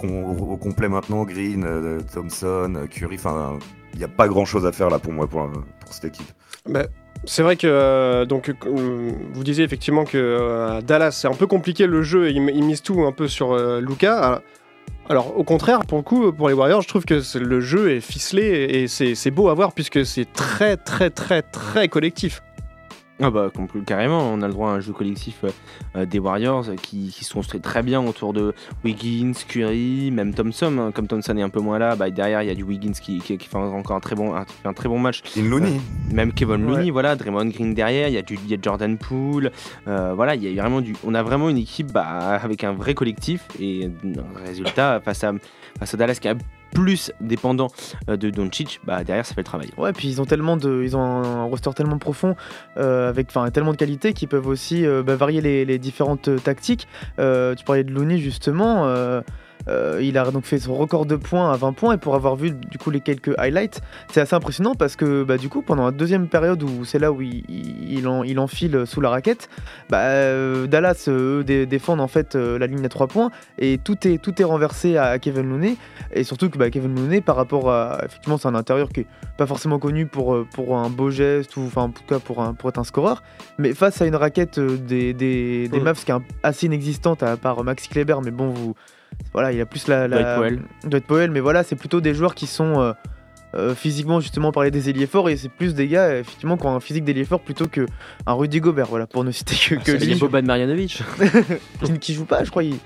complet maintenant Green, Thompson, Curry. Enfin, il n'y a pas grand chose à faire là pour moi, pour, cette équipe. Bah, c'est vrai que donc vous disiez effectivement que Dallas c'est un peu compliqué le jeu, ils, ils misent tout un peu sur Luca. Alors, au contraire, pour le coup, pour les Warriors, je trouve que le jeu est ficelé et c'est beau à voir puisque c'est très très très très collectif. Ah bah carrément, on a le droit à un jeu collectif euh, euh, des Warriors euh, qui, qui se construit très bien autour de Wiggins, Curry, même Thompson. hein. Comme Thompson est un peu moins là, bah, derrière il y a du Wiggins qui, qui- qui fait encore un très bon, un, un très bon match. Looney. Même Kevin Looney, Ouais. voilà, Draymond Green derrière, il y a, du, il y a Jordan Poole, euh, voilà, il y a vraiment du, on a vraiment une équipe bah, avec un vrai collectif et un résultat face à, face à Dallas qui est plus dépendant euh, de Doncic, bah derrière ça fait le travail. Ouais, puis ils ont tellement de, ils ont un roster tellement profond, euh, avec, enfin, tellement de qualité qu'ils peuvent aussi euh, bah, varier les, différentes tactiques. Tu parlais de Looney justement. Euh, il a donc fait son record de points à 20 points. Et pour avoir vu du coup les quelques highlights, c'est assez impressionnant parce que bah, du coup pendant la deuxième période où c'est là où il, il, il en, il enfile sous la raquette, bah, euh, Dallas euh, eux dé- défendent en fait euh, la ligne à 3 points. Et tout est, tout est renversé à, Kevin Looney. Et surtout que bah, Kevin Looney par rapport à effectivement c'est un intérieur qui est pas forcément connu pour, pour un beau geste ou enfin en tout cas pour, un, pour être un scoreur. Mais face à une raquette des, des, des. Mavs qui est assez inexistante à part Maxi Kleber mais bon vous voilà il a plus la, la Dwight Powell. Dwight Powell, mais voilà c'est plutôt des joueurs qui sont euh, euh, physiquement justement parler des ailiers forts et c'est plus des gars effectivement qui ont un physique d'ailier fort plutôt que un Rudy Gobert voilà pour ne citer que, que Il y a lui Boban Marjanovic. qui, joue pas, je crois. Il...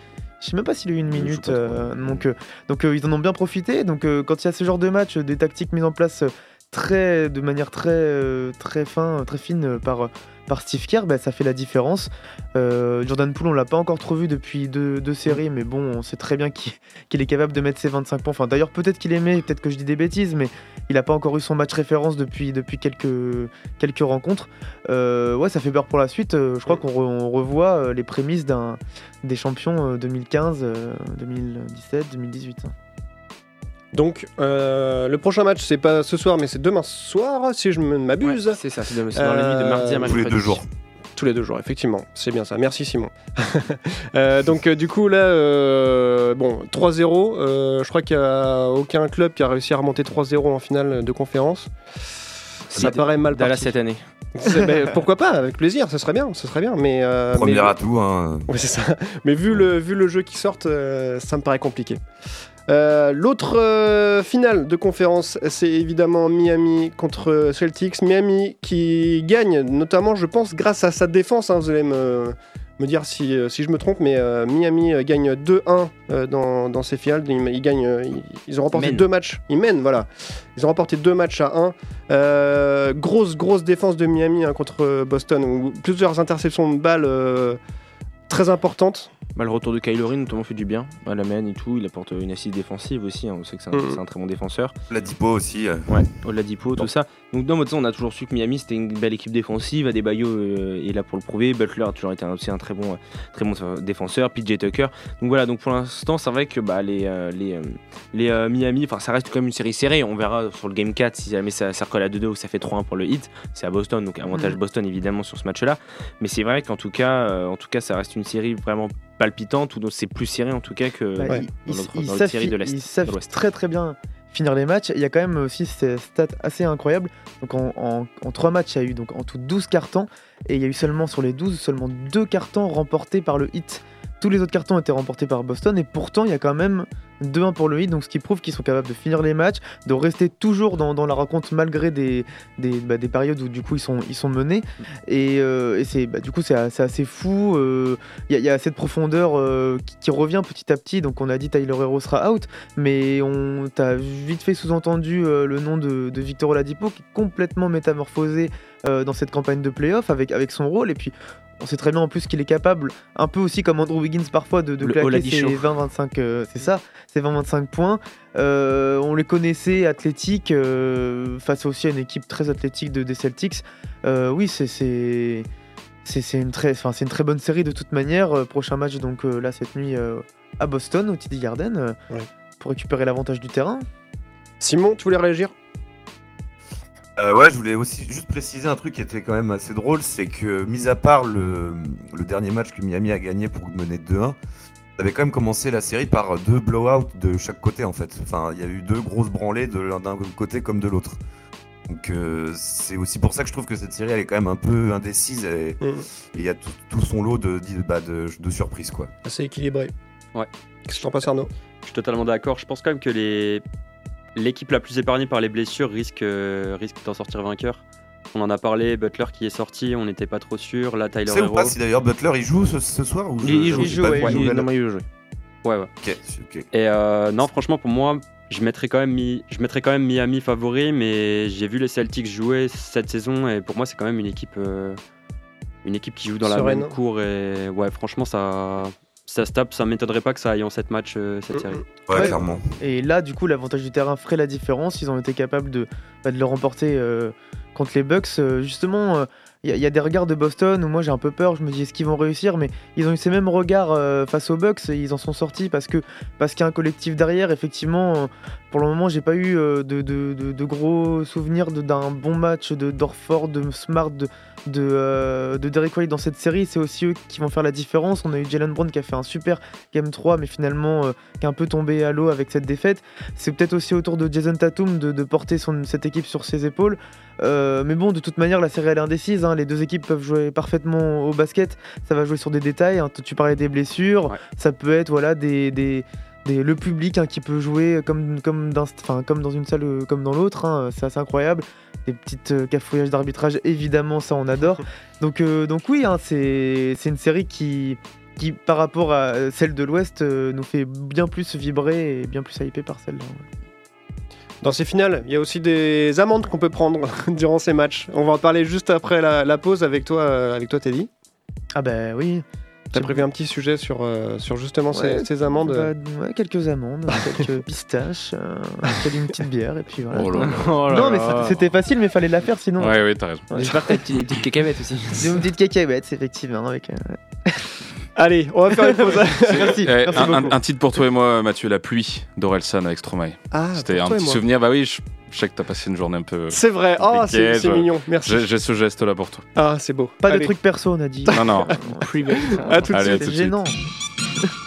Je sais même pas s'il a eu une minute. euh, donc, euh, donc ils en ont bien profité. Donc quand il y a ce genre de match, des tactiques mises en place très, de manière très, très fin, très fine par, par Steve Kerr, bah, ça fait la différence. Euh, Jordan Poole, on l'a pas encore trop vu depuis deux, séries, mais bon, on sait très bien qu'il est capable de mettre ses 25 points. D'ailleurs, peut-être qu'il aimait, peut-être que je dis des bêtises, mais il a pas encore eu son match référence depuis, quelques, rencontres. Euh, ouais, ça fait peur pour la suite. Euh, je crois qu'on re- on revoit les prémices des champions euh, 2015, euh, 2017, 2018. Donc euh, le prochain match c'est pas ce soir mais c'est demain soir si je ne m'abuse. Ouais, c'est ça, c'est dans c'est dans la nuit de mardi à Euh, mercredi. Tous les deux jours. Tous les deux jours, effectivement. C'est bien ça. Merci Simon. Euh, donc euh, du coup là, euh, bon, 3-0. euh, je crois qu'il n'y a aucun club qui a réussi à remonter 3-0 en finale de conférence. Ça paraît mal Dallas cette année. Ben, pourquoi pas Avec plaisir, ce serait bien, ce serait bien. Mais euh, Premier mais- atout. Hein. Ouais, c'est ça. Mais vu le, vu le jeu qui sort, euh, ça me paraît compliqué. Euh, L'autre euh, finale de conférence, c'est évidemment Miami contre Celtics. Miami qui gagne, notamment, je pense, grâce à sa défense. hein, vous allez me, me dire si, euh, si je me trompe, mais euh, Miami euh, gagne 2-1 euh, dans, dans ces finales. Ils, ils gagnent, ils, ils ont remporté Mènent. deux matchs. Ils mènent, voilà. Ils ont remporté deux matchs à 1. Euh, grosse, grosse défense de Miami hein, contre Boston. Où plusieurs interceptions de balles très importantes. Bah, le retour de Kylo Ren notamment fait du bien à la main et tout. Il apporte une assise défensive aussi. hein. On sait que c'est un, un très bon défenseur. La Dipo aussi. euh. Ouais, Oladipo, tout ça. Donc tu sais, on a toujours su que Miami c'était une belle équipe défensive. Adebayo euh, est là pour le prouver. Butler a toujours été un- aussi un très bon, euh, très bon euh, défenseur. PJ Tucker. Donc voilà. Donc pour l'instant, c'est vrai que bah, les euh, les euh, les euh, Miami, enfin ça reste quand même une série serrée. On verra sur le game 4 si jamais ça, ça recolle à 2-2 ou ça fait 3-1 pour le hit. C'est à Boston, donc avantage Mhm. Boston évidemment sur ce match-là. Mais c'est vrai qu'en tout cas, euh, en tout cas, ça reste une série vraiment palpitante ou c'est plus serré en tout cas que Bah, dans ils- dans série de l'Est, ils savent très très bien finir les matchs. Il y a quand même aussi ces stats assez incroyables. Donc en, en, en 3 matchs, il y a eu donc en tout 12 cartons et il y a eu seulement sur les 12 seulement 2 cartons remportés par le hit. Tous les autres cartons étaient remportés par Boston et pourtant il y a quand même 2-1 pour le Heat, donc ce qui prouve qu'ils sont capables de finir les matchs, de rester toujours dans, la rencontre malgré des, des, bah, des périodes où du coup ils sont, ils sont menés. Et, euh, c'est bah, du coup c'est assez fou. euh, Il y, a- il y a cette profondeur euh, qui, revient petit à petit. Donc on a dit Tyler Hero sera out, mais on t'a vite fait sous-entendu euh, le nom de, Victor Oladipo qui est complètement métamorphosé euh, dans cette campagne de playoff avec, avec son rôle. Et puis on sait très bien en plus qu'il est capable, un peu aussi comme Andrew Wiggins parfois, de, claquer ses Show. 20-25, euh, c'est ça, ses 20-25 points. Euh, on les connaissait athlétiques euh, face aussi à une équipe très athlétique de, des Celtics. Oui, c'est une très, une très bonne série de toute manière. Prochain match donc là cette nuit à Boston au TD Garden Ouais. pour récupérer l'avantage du terrain. Simon, tu voulais réagir? Euh, ouais, je voulais aussi juste préciser un truc qui était quand même assez drôle, c'est que, mis à part le, le dernier match que Miami a gagné pour mener 2-1, ça avait quand même commencé la série par deux blowouts de chaque côté en fait. Enfin, il y a eu deux grosses branlées de l'un d'un côté comme de l'autre. Donc euh, c'est aussi pour ça que je trouve que cette série elle est quand même un peu indécise et Mhm. il y a tout, tout son lot de, de, bah, de, de surprises quoi. Assez équilibré. Ouais. Qu'est-ce que t'en penses, Arnaud? Je suis totalement d'accord. Je pense quand même que les... l'équipe la plus épargnée par les blessures risque, euh, risque d'en sortir vainqueur. On en a parlé, Butler qui est sorti, on n'était pas trop sûr. Là, Tyler sais ou Hero. pas si d'ailleurs Butler il joue ce, ce soir ou Il- joue, il joue, pas ouais, il joue. Non, il. Ouais, ouais. Ok, ok. Et euh, non, franchement, pour moi, je mettrais quand même, Mi- je mettrais quand même Miami favori, mais j'ai vu les Celtics jouer cette saison et pour moi, c'est quand même une équipe, euh, une équipe qui joue dans Sereine. la même cour et ouais, franchement, ça, ça se tape. Ça m'étonnerait pas que ça aille en 7 matchs euh, cette série. Ouais, Ouais. clairement. Et là, du coup, l'avantage du terrain ferait la différence. Ils ont été capables de, bah, de le remporter euh, contre les Bucks. Euh, justement, il y, a des regards de Boston où moi j'ai un peu peur. Je me dis, est-ce qu'ils vont réussir? Mais ils ont eu ces mêmes regards euh, face aux Bucks et ils en sont sortis parce que parce qu'il y a un collectif derrière. Effectivement, euh, pour le moment, j'ai pas eu euh, de, de- de- de gros souvenirs d'un bon match de Dorford, de Smart, de, de, euh, de Derek White dans cette série. C'est aussi eux qui vont faire la différence. On a eu Jalen Brown qui a fait un super Game 3, mais finalement euh, qui est un peu tombé à l'eau avec cette défaite. C'est peut-être aussi autour de Jason Tatum de, de porter son, cette équipe sur ses épaules. Euh, mais bon, de toute manière, la série elle est indécise. hein. Les deux équipes peuvent jouer parfaitement au basket. Ça va jouer sur des détails. hein. Tu parlais des blessures. Ouais. Ça peut être voilà des, des- des- le public hein, qui peut jouer comme, comme, dans, comme dans une salle euh, comme dans l'autre. hein. C'est assez incroyable. Des petites euh, cafouillages d'arbitrage, évidemment, ça on adore. donc, euh, donc oui, hein, c'est une série qui, qui, par rapport à euh, celle de l'Ouest, euh, nous fait bien plus vibrer et bien plus hyper par celle-là. ouais. Dans ces finales, il y a aussi des amendes qu'on peut prendre durant ces matchs. On va en parler juste après la, la pause avec toi, euh, avec toi Teddy. Ah bah oui. T'as prévu un petit sujet sur, euh, sur justement Ouais, ces, ces amendes. Bah, ouais, quelques amandes, quelques pistaches, euh, une petite bière et puis voilà. Oh là là. Oh là non mais c'était- facile mais fallait la faire sinon. Ouais, ouais, t'as raison. J'espère que t'as des petites- des petites cacahuètes aussi. Des petites cacahuètes effectivement avec. euh, Allez, on va faire une pause. Merci, Eh, merci un, un- titre pour toi et moi, Mathieu, la pluie d'Orelsan avec Stromae. ah, C'était un petit souvenir. Bah oui, je, je sais que t'as passé une journée un peu. C'est vrai. Oh, c'est mignon. Merci. J'ai ce geste-là pour toi. Ah, c'est beau. Pas Allez. de trucs perso on a dit. Non, non. Private. À tout de suite. C'est suite. gênant.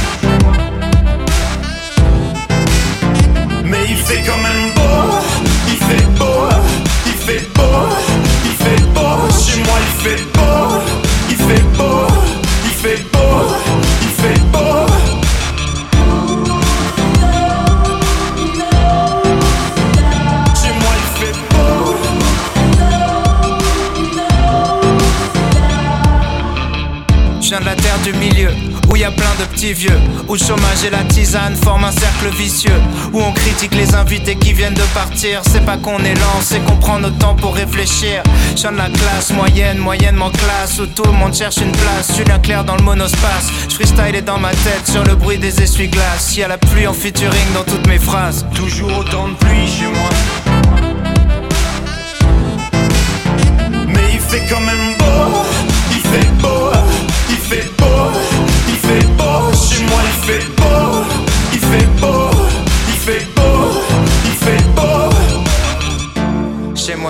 fait quand même beau, il fait beau, il fait beau, il fait beau. Chez moi il fait beau, il fait beau, il fait beau, il fait beau. Chez moi il fait beau. Je viens de la terre du milieu, y a plein de petits vieux, où le chômage et la tisane forment un cercle vicieux, où on critique les invités qui viennent de partir. C'est pas qu'on est lent, c'est qu'on prend notre temps pour réfléchir. Je de la classe moyenne, moyennement classe, où tout le monde cherche une place. Julien Clerc dans le monospace, je freestyle est dans ma tête sur le bruit des essuie-glaces. Y a la pluie en featuring dans toutes mes phrases. Toujours autant de pluie chez moi. Mais il fait quand même beau, il fait beau, il fait beau.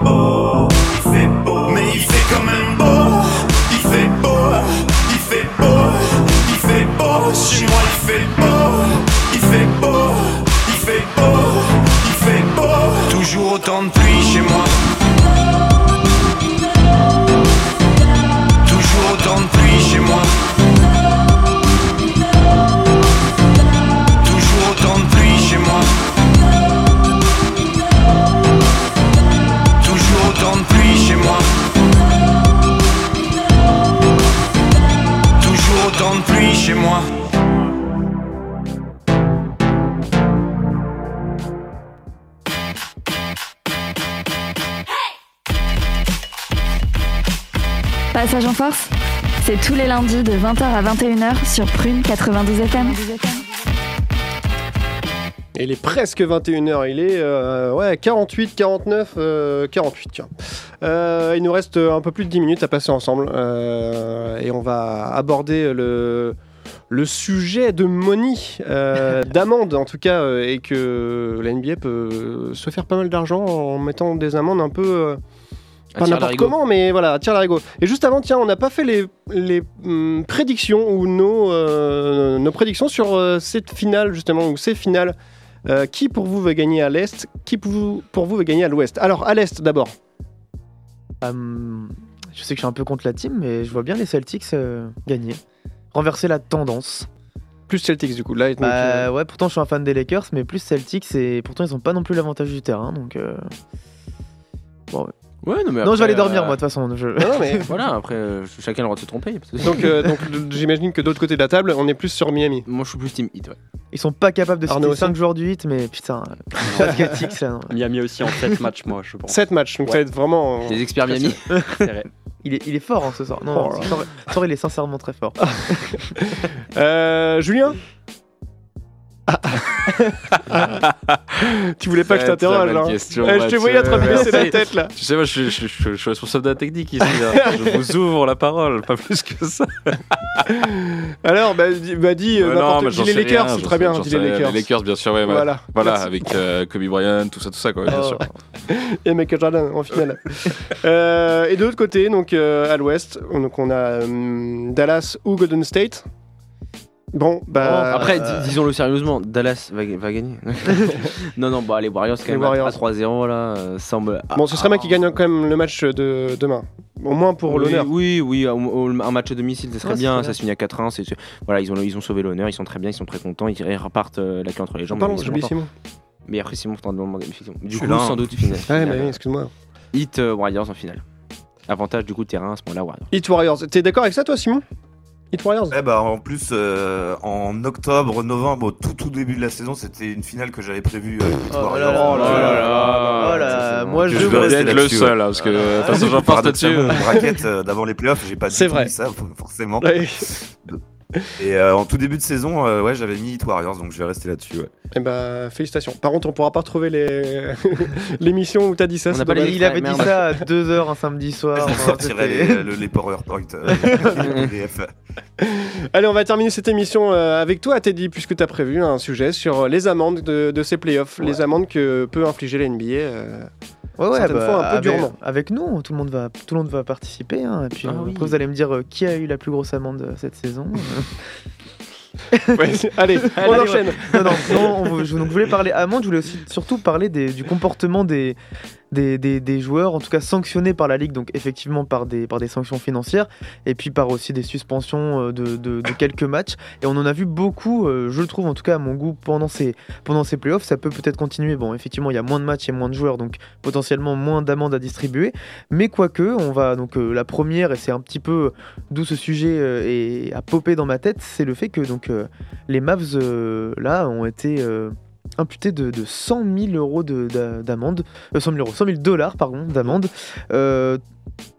il Passage en force, c'est tous les lundis de 20h à 21h sur Prune 92 FM. Il est presque 21h, il est euh, ouais, 48, 49, euh, 48 tiens. Euh, il nous reste un peu plus de 10 minutes à passer ensemble euh, et on va aborder le, le sujet de money, euh, d'amende en tout cas, euh, et que la NBA peut se faire pas mal d'argent en mettant des amendes un peu... euh, pas n'importe comment, mais voilà, tire l'arigot. Et juste avant, tiens, on n'a pas fait les, les hum, prédictions ou nos, euh, nos prédictions sur euh, cette finale, justement, ou ces finales. Euh, qui pour vous va gagner à l'Est? Qui pour vous, pour vous va gagner à l'Ouest? Alors, à l'Est d'abord. Hum, je sais que je suis un peu contre la team, mais je vois bien les Celtics euh, gagner. Renverser la tendance. Plus Celtics, du coup. Là, Bah, ouais, pourtant je suis un fan des Lakers, mais plus Celtics, et pourtant ils ont pas non plus l'avantage du terrain, donc. euh, Bon, ouais. Ouais, non, mais non, je vais aller dormir euh, moi de toute façon. je- non, non, mais Voilà, après, euh, chacun a le droit de se tromper. donc, euh, donc j'imagine que d'autre côté de la table, on est plus sur Miami. Moi, je suis plus Team Hit, ouais. Ils sont pas capables de citer aussi 5 joueurs du 8, mais putain, Celtics là. non. Miami aussi en 7 matchs, moi, je pense. 7 matchs, donc ça va être vraiment. Des experts Miami. C'est. Il est, il est fort hein, ce soir. Non, Oh non, là ce soir, ce soir, il est sincèrement très fort. Euh, Julien? Tu voulais pas que je t'interroge, hein Eh, Je te voyais baisser la tête là. Tu sais, moi, je, suis- je, je- je suis responsable de la technique ici. là. je vous ouvre la parole, pas plus que ça. Alors, bah, dis, bah, dis euh, Euh, mais dis les Lakers, c'est très bien, dis les. Lakers. Les Lakers, bien sûr, ouais. ouais. Voilà. Voilà, avec euh, Kobe Bryant, tout ça, tout ça, quoi, bien Oh. sûr. Et Michael Jordan en finale. Euh, et de l'autre côté, donc à l'ouest, donc on a hum, Dallas ou Golden State. Bon, bah. Après, euh, dis- disons-le sérieusement, Dallas va, va gagner. non, non, bah les Warriors, quand Les même, à- Warriors. à 3-0, là, euh, semble. Bon, ce serait bien qui gagne quand même le match de demain. Au moins pour oui, l'honneur. Oui, oui, au- au- un match à domicile, ça serait Ouais, bien. Ça se finit à 4-1. c'est- Voilà, ils ont, ils ont sauvé l'honneur, ils sont très bien, ils sont très contents. Ils, ils repartent euh, la queue entre les jambes. Pardon, ils sont contents. Simon. Mais après, Simon, t'en demander. effectivement. Du coup, sans hein. doute finale. Ouais, finale. mais oui, excuse-moi. Hit euh, Warriors en finale. Avantage du coup de terrain à ce moment-là, Warriors. Hit Warriors. T'es d'accord avec ça, toi, Simon? Hit Warriors Ouais, bah, en plus, euh, en octobre, novembre, au tout tout début de la saison, c'était une finale que j'avais prévue. avec les Oh Warriors. là là, Oh là là. Oh là, moi je je vais rester être le là-dessus, seul, là, parce que de Euh, toute façon, j'en pense là-dessus. paradoxalement, euh, d'avant les playoffs, j'ai pas C'est vrai. dit ça, forcément. Ouais. Et euh, en tout début de saison, euh, ouais, j'avais mis Warriors, donc je vais rester là-dessus. Ouais. Eh bah, félicitations. Par contre, on pourra pas retrouver les... l'émission où t'as dit ça. On pas les- Il avait dit Merde. ça à 2h un samedi soir. Je sortirai les, le- les PowerPoint. euh, les. Allez, on va terminer cette émission euh, avec toi, Teddy, puisque tu as prévu un sujet sur les amendes de, de ces playoffs, les amendes que peut infliger la NBA. Ouais, ouais, Certaines bah, fois, un peu avec, durement. avec nous, tout le monde va, tout le monde va participer. hein, et puis Ah euh, oui. après, vous allez me dire euh, qui a eu la plus grosse amende euh, cette saison. Ouais, allez, on Allez, enchaîne. non, non, non, on- je, donc, je voulais parler amende, je voulais aussi surtout parler des- du comportement des, des, joueurs, en tout cas sanctionnés par la Ligue, donc effectivement par des, par des sanctions financières, et puis par aussi des suspensions euh, de, quelques matchs. Et on en a vu beaucoup, euh, je le trouve en tout cas à mon goût, pendant ces, pendant ces playoffs. Ça peut peut-être continuer. Bon, effectivement, il y a moins de matchs et moins de joueurs, donc potentiellement moins d'amendes à distribuer. Mais quoique, on va donc euh, la première, et c'est un petit peu d'où ce sujet est, a popé dans ma tête, c'est le fait que donc les Mavs là ont été imputés de, de 100 000 euros de- d'a- d'amende, euh, 100 000 euros, 100 000 dollars pardon d'amende. Euh,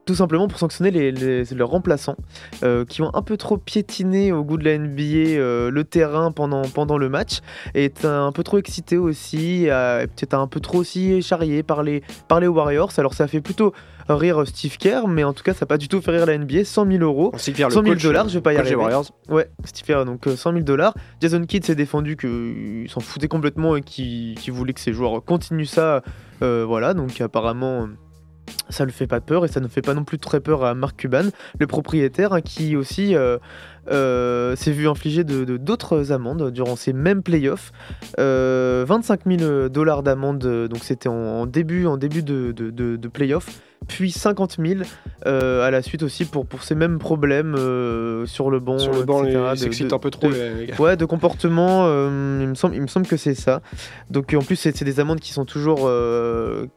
tout simplement pour sanctionner les, les- leurs remplaçants euh, qui ont un peu trop piétiné au goût de la NBA euh, le terrain pendant, pendant le match et un peu trop excités aussi, peut-être un peu trop aussi charriés par les, par les Warriors. Alors ça fait plutôt rire Steve Kerr, mais en tout cas ça n'a pas du tout fait rire la NBA. 100 000 euros. On sait que vers le 100 000 coach, dollars, je vais pas y arriver. Warriors. Ouais, Steve Kerr, donc euh, 100 000 dollars. Jason Kidd s'est défendu qu'il s'en foutait complètement et qu'il voulait que ses joueurs continuent ça. Euh, voilà, donc apparemment. euh, ça ne fait pas peur et ça ne fait pas non plus très peur à Mark Cuban, le propriétaire, hein, qui aussi euh, euh, s'est vu infliger de d'autres amendes durant ces mêmes playoffs. Euh, 25 000 dollars d'amende, euh, donc c'était en, en début, en début de, de, de, de playoffs, puis 50 000 euh, à la suite aussi pour, pour ces mêmes problèmes euh, sur le banc. Sur le banc, s'excitent un peu trop, de- les- gars. Ouais, de comportement, euh, il, me semble, il me semble que c'est ça. Donc en plus, c'est des amendes qui sont toujours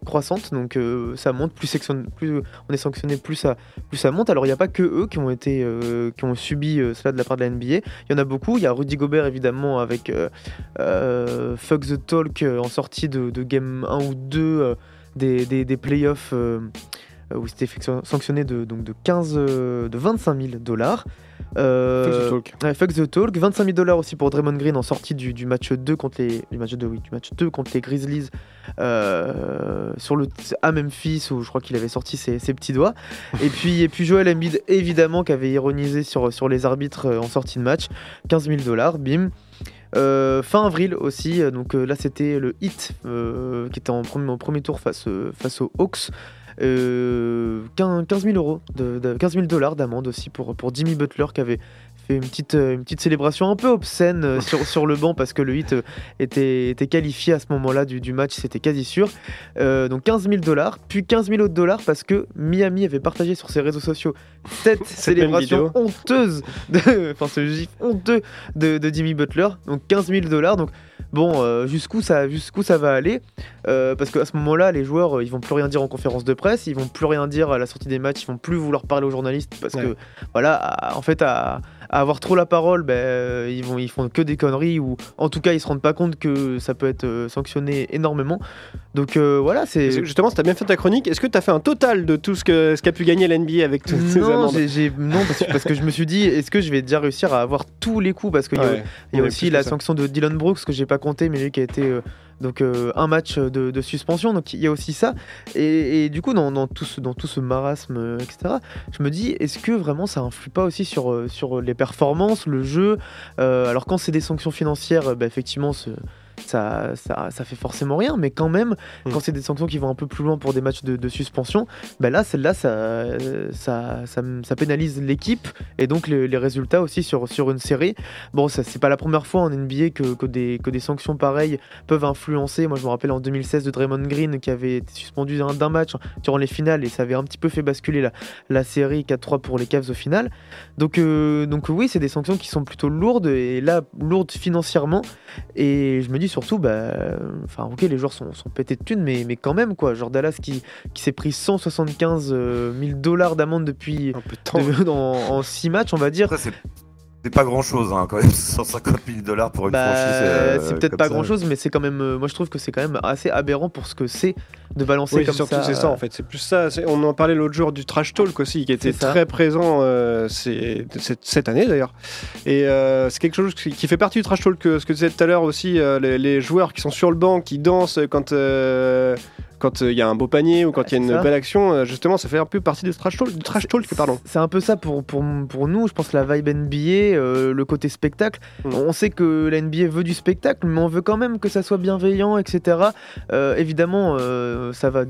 croissantes, donc ça monte, plus, plus on est sanctionné, plus ça, plus ça monte. Alors il n'y a pas que eux qui ont, été, qui ont subi cela de la part de la NBA, il y en a beaucoup. Il y a Rudy Gobert évidemment avec Fuck the Talk en sortie de, de game 1 ou 2 euh, des, des, des playoffs. euh, où c'était sanctionné de, donc de, 15, euh, de 25 000 dollars. Euh, Fuck the ouais, fuck the talk. 25 000 dollars aussi pour Draymond Green en sortie du, du match 2 contre les, du match 2, oui, du match 2 contre les Grizzlies euh, sur le, à Memphis où je crois qu'il avait sorti ses, ses petits doigts. et, puis, et puis Joel Embiid évidemment qui avait ironisé sur, sur les arbitres euh, en sortie de match. 15 000 dollars, bim. Euh, fin avril aussi, euh, donc euh, là c'était le Hit euh, qui était en premier, au premier tour face, euh, face aux Hawks. Euh, 15 15 000 euros, de, de- 15 000 dollars d'amende aussi pour, pour Jimmy Butler qui avait fait une petite, euh, une petite célébration un peu obscène euh, sur, sur le banc parce que le hit euh, était, était qualifié à ce moment-là du, du match, c'était quasi sûr. Euh, donc 15 000 dollars, puis 15 000 autres dollars parce que Miami avait partagé sur ses réseaux sociaux cette célébration honteuse, de, enfin ce gif honteux de, de Jimmy Butler, donc 15 000 dollars. Donc bon, euh, jusqu'où ça, jusqu'où ça va aller Euh, Parce qu'à ce moment-là, les joueurs, ils vont plus rien dire en conférence de presse, ils vont plus rien dire à la sortie des matchs, ils vont plus vouloir parler aux journalistes parce Ouais. que voilà, en fait, à, à avoir trop la parole, ben, euh, ils vont, ils font que des conneries ou en tout cas, ils se rendent pas compte que ça peut être euh, sanctionné énormément. Donc euh, voilà, c'est Justement, tu as bien fait ta chronique. Est-ce que tu as fait un total de tout ce qu'a pu gagner l'NBA avec toutes ces amendes non parce, que, parce que je me suis dit, est-ce que je vais déjà réussir à avoir tous les coups? Parce qu'il y a, y aussi la ça. sanction de Dylan Brooks que j'ai pas compté, mais lui qui a été euh, donc euh, un match de, suspension. Donc il y a aussi ça. Et, du coup, dans, tout ce, dans tout ce marasme, euh, etc., je me dis, est-ce que vraiment ça influe pas aussi sur, euh, sur les performances, le jeu? Alors quand c'est des sanctions financières, bah, effectivement, ce- ça, ça, ça fait forcément rien, mais quand même, Mm. quand c'est des sanctions qui vont un peu plus loin pour des matchs de, de suspension, bah là, celle-là, ça, ça, ça, pénalise l'équipe et donc les, les résultats aussi sur, sur une série. Bon, ça c'est pas la première fois en NBA que, que, des, que des sanctions pareilles peuvent influencer. Moi, je me rappelle en 2016 de Draymond Green qui avait été suspendu d'un d'un match durant les finales et ça avait un petit peu fait basculer la, la série 4-3 pour les Cavs au final. Donc, euh, donc oui, c'est des sanctions qui sont plutôt lourdes et là lourdes financièrement. Et je me dis surtout, bah, enfin, ok, les joueurs sont, sont pétés de thunes, mais, mais quand même, quoi. Genre Dallas qui, qui s'est pris 175 000 dollars d'amende depuis Un peu de temps. de- dans- en 6 matchs, on va dire. C'est pas grand chose, hein, quand même, 150 000 dollars pour une Bah, franchise. euh, c'est peut-être pas ça. grand chose, mais c'est quand même. euh, moi, je trouve que c'est quand même assez aberrant pour ce que c'est de balancer Oui, comme surtout ça. c'est ça en fait. C'est plus ça. On en parlait l'autre jour du trash talk aussi, qui était très présent euh, cette, cette année d'ailleurs. Et euh, c'est quelque chose qui, qui fait partie du trash talk. que- Ce que tu disais tout à l'heure aussi, euh, les, les joueurs qui sont sur le banc, qui dansent quand euh, quand il y a un beau panier ou quand il y a une belle action. euh, justement, ça fait un peu partie du trash talk. Du trash talk pardon. C'est un peu ça pour, pour, pour nous, je pense, la vibe NBA, euh, le côté spectacle. Mm. On sait que la NBA veut du spectacle, mais on veut quand même que ça soit bienveillant, etc. Euh, évidemment, euh, ça va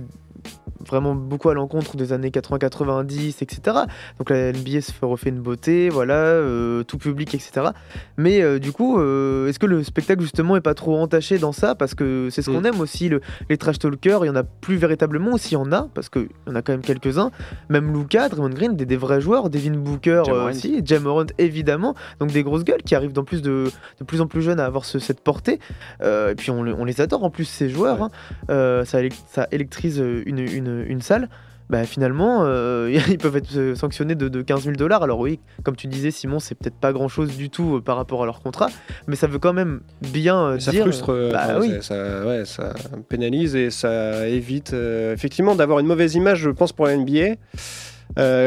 vraiment beaucoup à l'encontre des années 80-90, etc. Donc la NBA se fait refait une beauté, voilà, euh, tout public, etc. Mais euh, du coup, euh, est-ce que le spectacle justement est pas trop entaché dans ça? Parce que c'est ce qu'on Mm. aime aussi, le- les trash talkers, il y en a plus véritablement, aussi il y en a, parce qu'il y en a quand même quelques-uns. Même Luca, Draymond Green, des, des vrais joueurs, Devin Booker Ja euh, Morant. aussi, et Jam Morant évidemment, donc des grosses gueules qui arrivent en plus de, de plus en plus jeunes à avoir ce- cette portée. Et puis on, le- on les adore en plus ces joueurs, Ouais. hein. Ça, élec- ça électrise une, une- une salle. bah, finalement, euh, ils peuvent être sanctionnés de, de 15 000 dollars. Alors oui, comme tu disais, Simon, c'est peut-être pas grand-chose du tout euh, par rapport à leur contrat, mais ça veut quand même bien euh, Ça dire... frustre, euh, Bah oui. ça, ça- ouais, ça pénalise et ça évite effectivement d'avoir une mauvaise image, je pense, pour la NBA.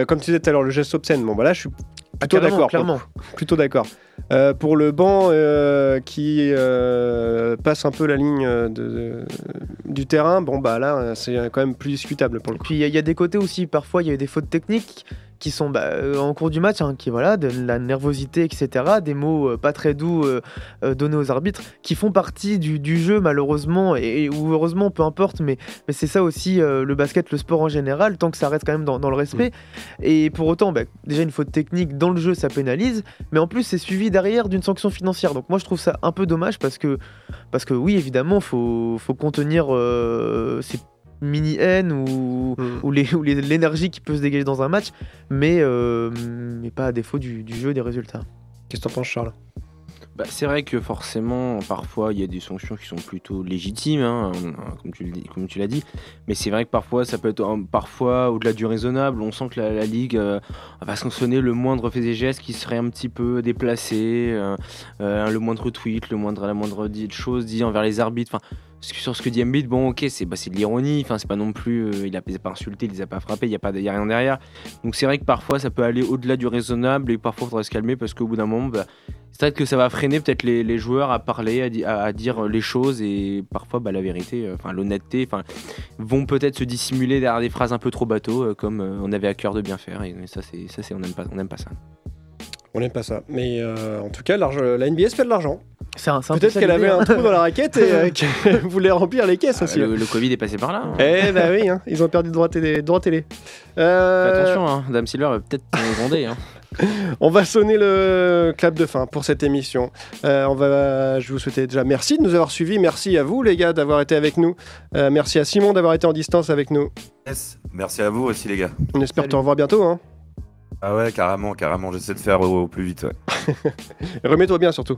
Comme tu disais tout à l'heure, le geste obscène, bon bah là je suis Ah, plutôt carrément, d'accord. Plutôt d'accord. Euh, pour le banc euh, qui euh, passe un peu la ligne de, de- du terrain, bon bah là c'est quand même plus discutable pour le coup. Puis il y, a- il y a des côtés aussi, parfois il y a eu des fautes techniques qui sont bah, euh, en cours du match, hein, qui voilà, de la nervosité, etc., des mots euh, pas très doux euh, donnés aux arbitres, qui font partie du, du jeu malheureusement, et, et- ou heureusement, peu importe, mais, mais c'est ça aussi le basket, le sport en général, tant que ça reste quand même dans, dans le respect. Et pour autant, bah, déjà une faute technique dans le jeu, ça pénalise, mais en plus c'est suivi derrière d'une sanction financière. Donc moi je trouve ça un peu dommage parce que, parce que oui, évidemment, faut, faut contenir euh, ces mini-haines ou, ou les- ou les- l'énergie qui peut se dégager dans un match, mais, euh, mais pas à défaut du, du jeu et des résultats. Qu'est-ce que t'en penses, Charles? Bah, c'est vrai que forcément, parfois, il y a des sanctions qui sont plutôt légitimes, hein, comme tu le dis- comme tu l'as dit. Mais c'est vrai que parfois, ça peut être euh, parfois au-delà du raisonnable. On sent que la, la ligue euh, va sanctionner le moindre fait et geste qui serait un petit peu déplacé, euh, euh, le moindre tweet, le moindre, la moindre chose dit envers les arbitres. Enfin, sur ce que dit Embiid, bon, ok, c'est bah, de l'ironie. Enfin, c'est pas non plus, euh, il a pas insulté, il les a pas frappés, il y a pas, y a rien derrière. Donc c'est vrai que parfois, ça peut aller au-delà du raisonnable et parfois, il faudrait se calmer parce qu'au bout d'un moment, bah, c'est vrai que ça va freiner peut-être les, joueurs à parler, à, di- à- à dire les choses et parfois bah, la vérité, euh, enfin l'honnêteté, vont peut-être se dissimuler derrière des phrases un peu trop bateau, euh, comme on avait à cœur de bien faire. Et, ça, c'est ça, on n'aime pas, pas ça. On n'aime pas ça. Mais en tout cas, la NBA fait de l'argent. C'est un, c'est un peu Peut-être qu'elle avait l'idée, un hein. trou dans la raquette et euh, qu'elle voulait remplir les caisses aussi. le, le Covid est passé par là. hein. Eh bah oui, hein, ils ont perdu de droit télé. Droit télé. Euh, attention, hein, Dame Silver va peut-être gronder. Hein. On va sonner le clap de fin pour cette émission. Euh, on va, je vous souhaite déjà merci de nous avoir suivis. Merci à vous les gars d'avoir été avec nous. Euh, merci à Simon d'avoir été en distance avec nous. Yes. Merci à vous aussi, les gars. On espère te revoir bientôt. Hein. Ah ouais, carrément, carrément. J'essaie de faire au, au plus vite. ouais. Remets-toi bien surtout.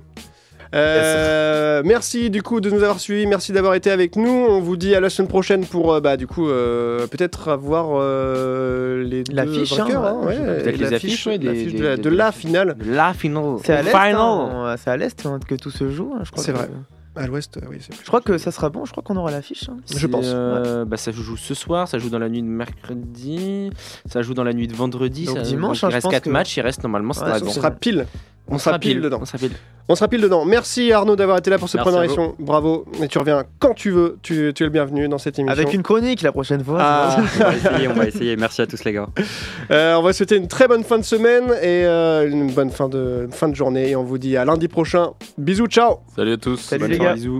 Euh, merci du coup de nous avoir suivis, merci d'avoir été avec nous. On vous dit à la semaine prochaine pour euh, bah, du coup euh, peut-être avoir euh, les deux L'affiche, hein, vainqueurs, hein, ouais, ouais, peut-être les affiches, ouais, des- l'affiche des- de, la, des- de la finale. La finale. C'est à l'est, Final. hein, c'est à l'est hein, que tout se joue. hein, je crois C'est que- vrai. À l'ouest, oui, plus. Je crois que ça sera bon. Je crois qu'on aura l'affiche. hein. Je pense. Euh, bah, ça joue ce soir, ça joue dans la nuit de mercredi, ça joue dans la nuit de vendredi. Donc ça- dimanche, il hein, reste pense 4 que- matchs, il reste normalement ça Ouais, sera pile. On, sera pile dedans. On sera pile. On sera pile dedans. Merci Arnaud d'avoir été là pour cette Merci première émission. Bravo. Et tu reviens quand tu veux. Tu, tu es le bienvenu dans cette émission. Avec une chronique la prochaine fois. Ah. On va essayer, on va essayer. Merci à tous les gars. Euh, on va souhaiter une très bonne fin de semaine et euh, une bonne fin de, fin de journée. Et on vous dit à lundi prochain. Bisous, ciao Salut à tous. Salut Bonne les soirée, gars. bisous.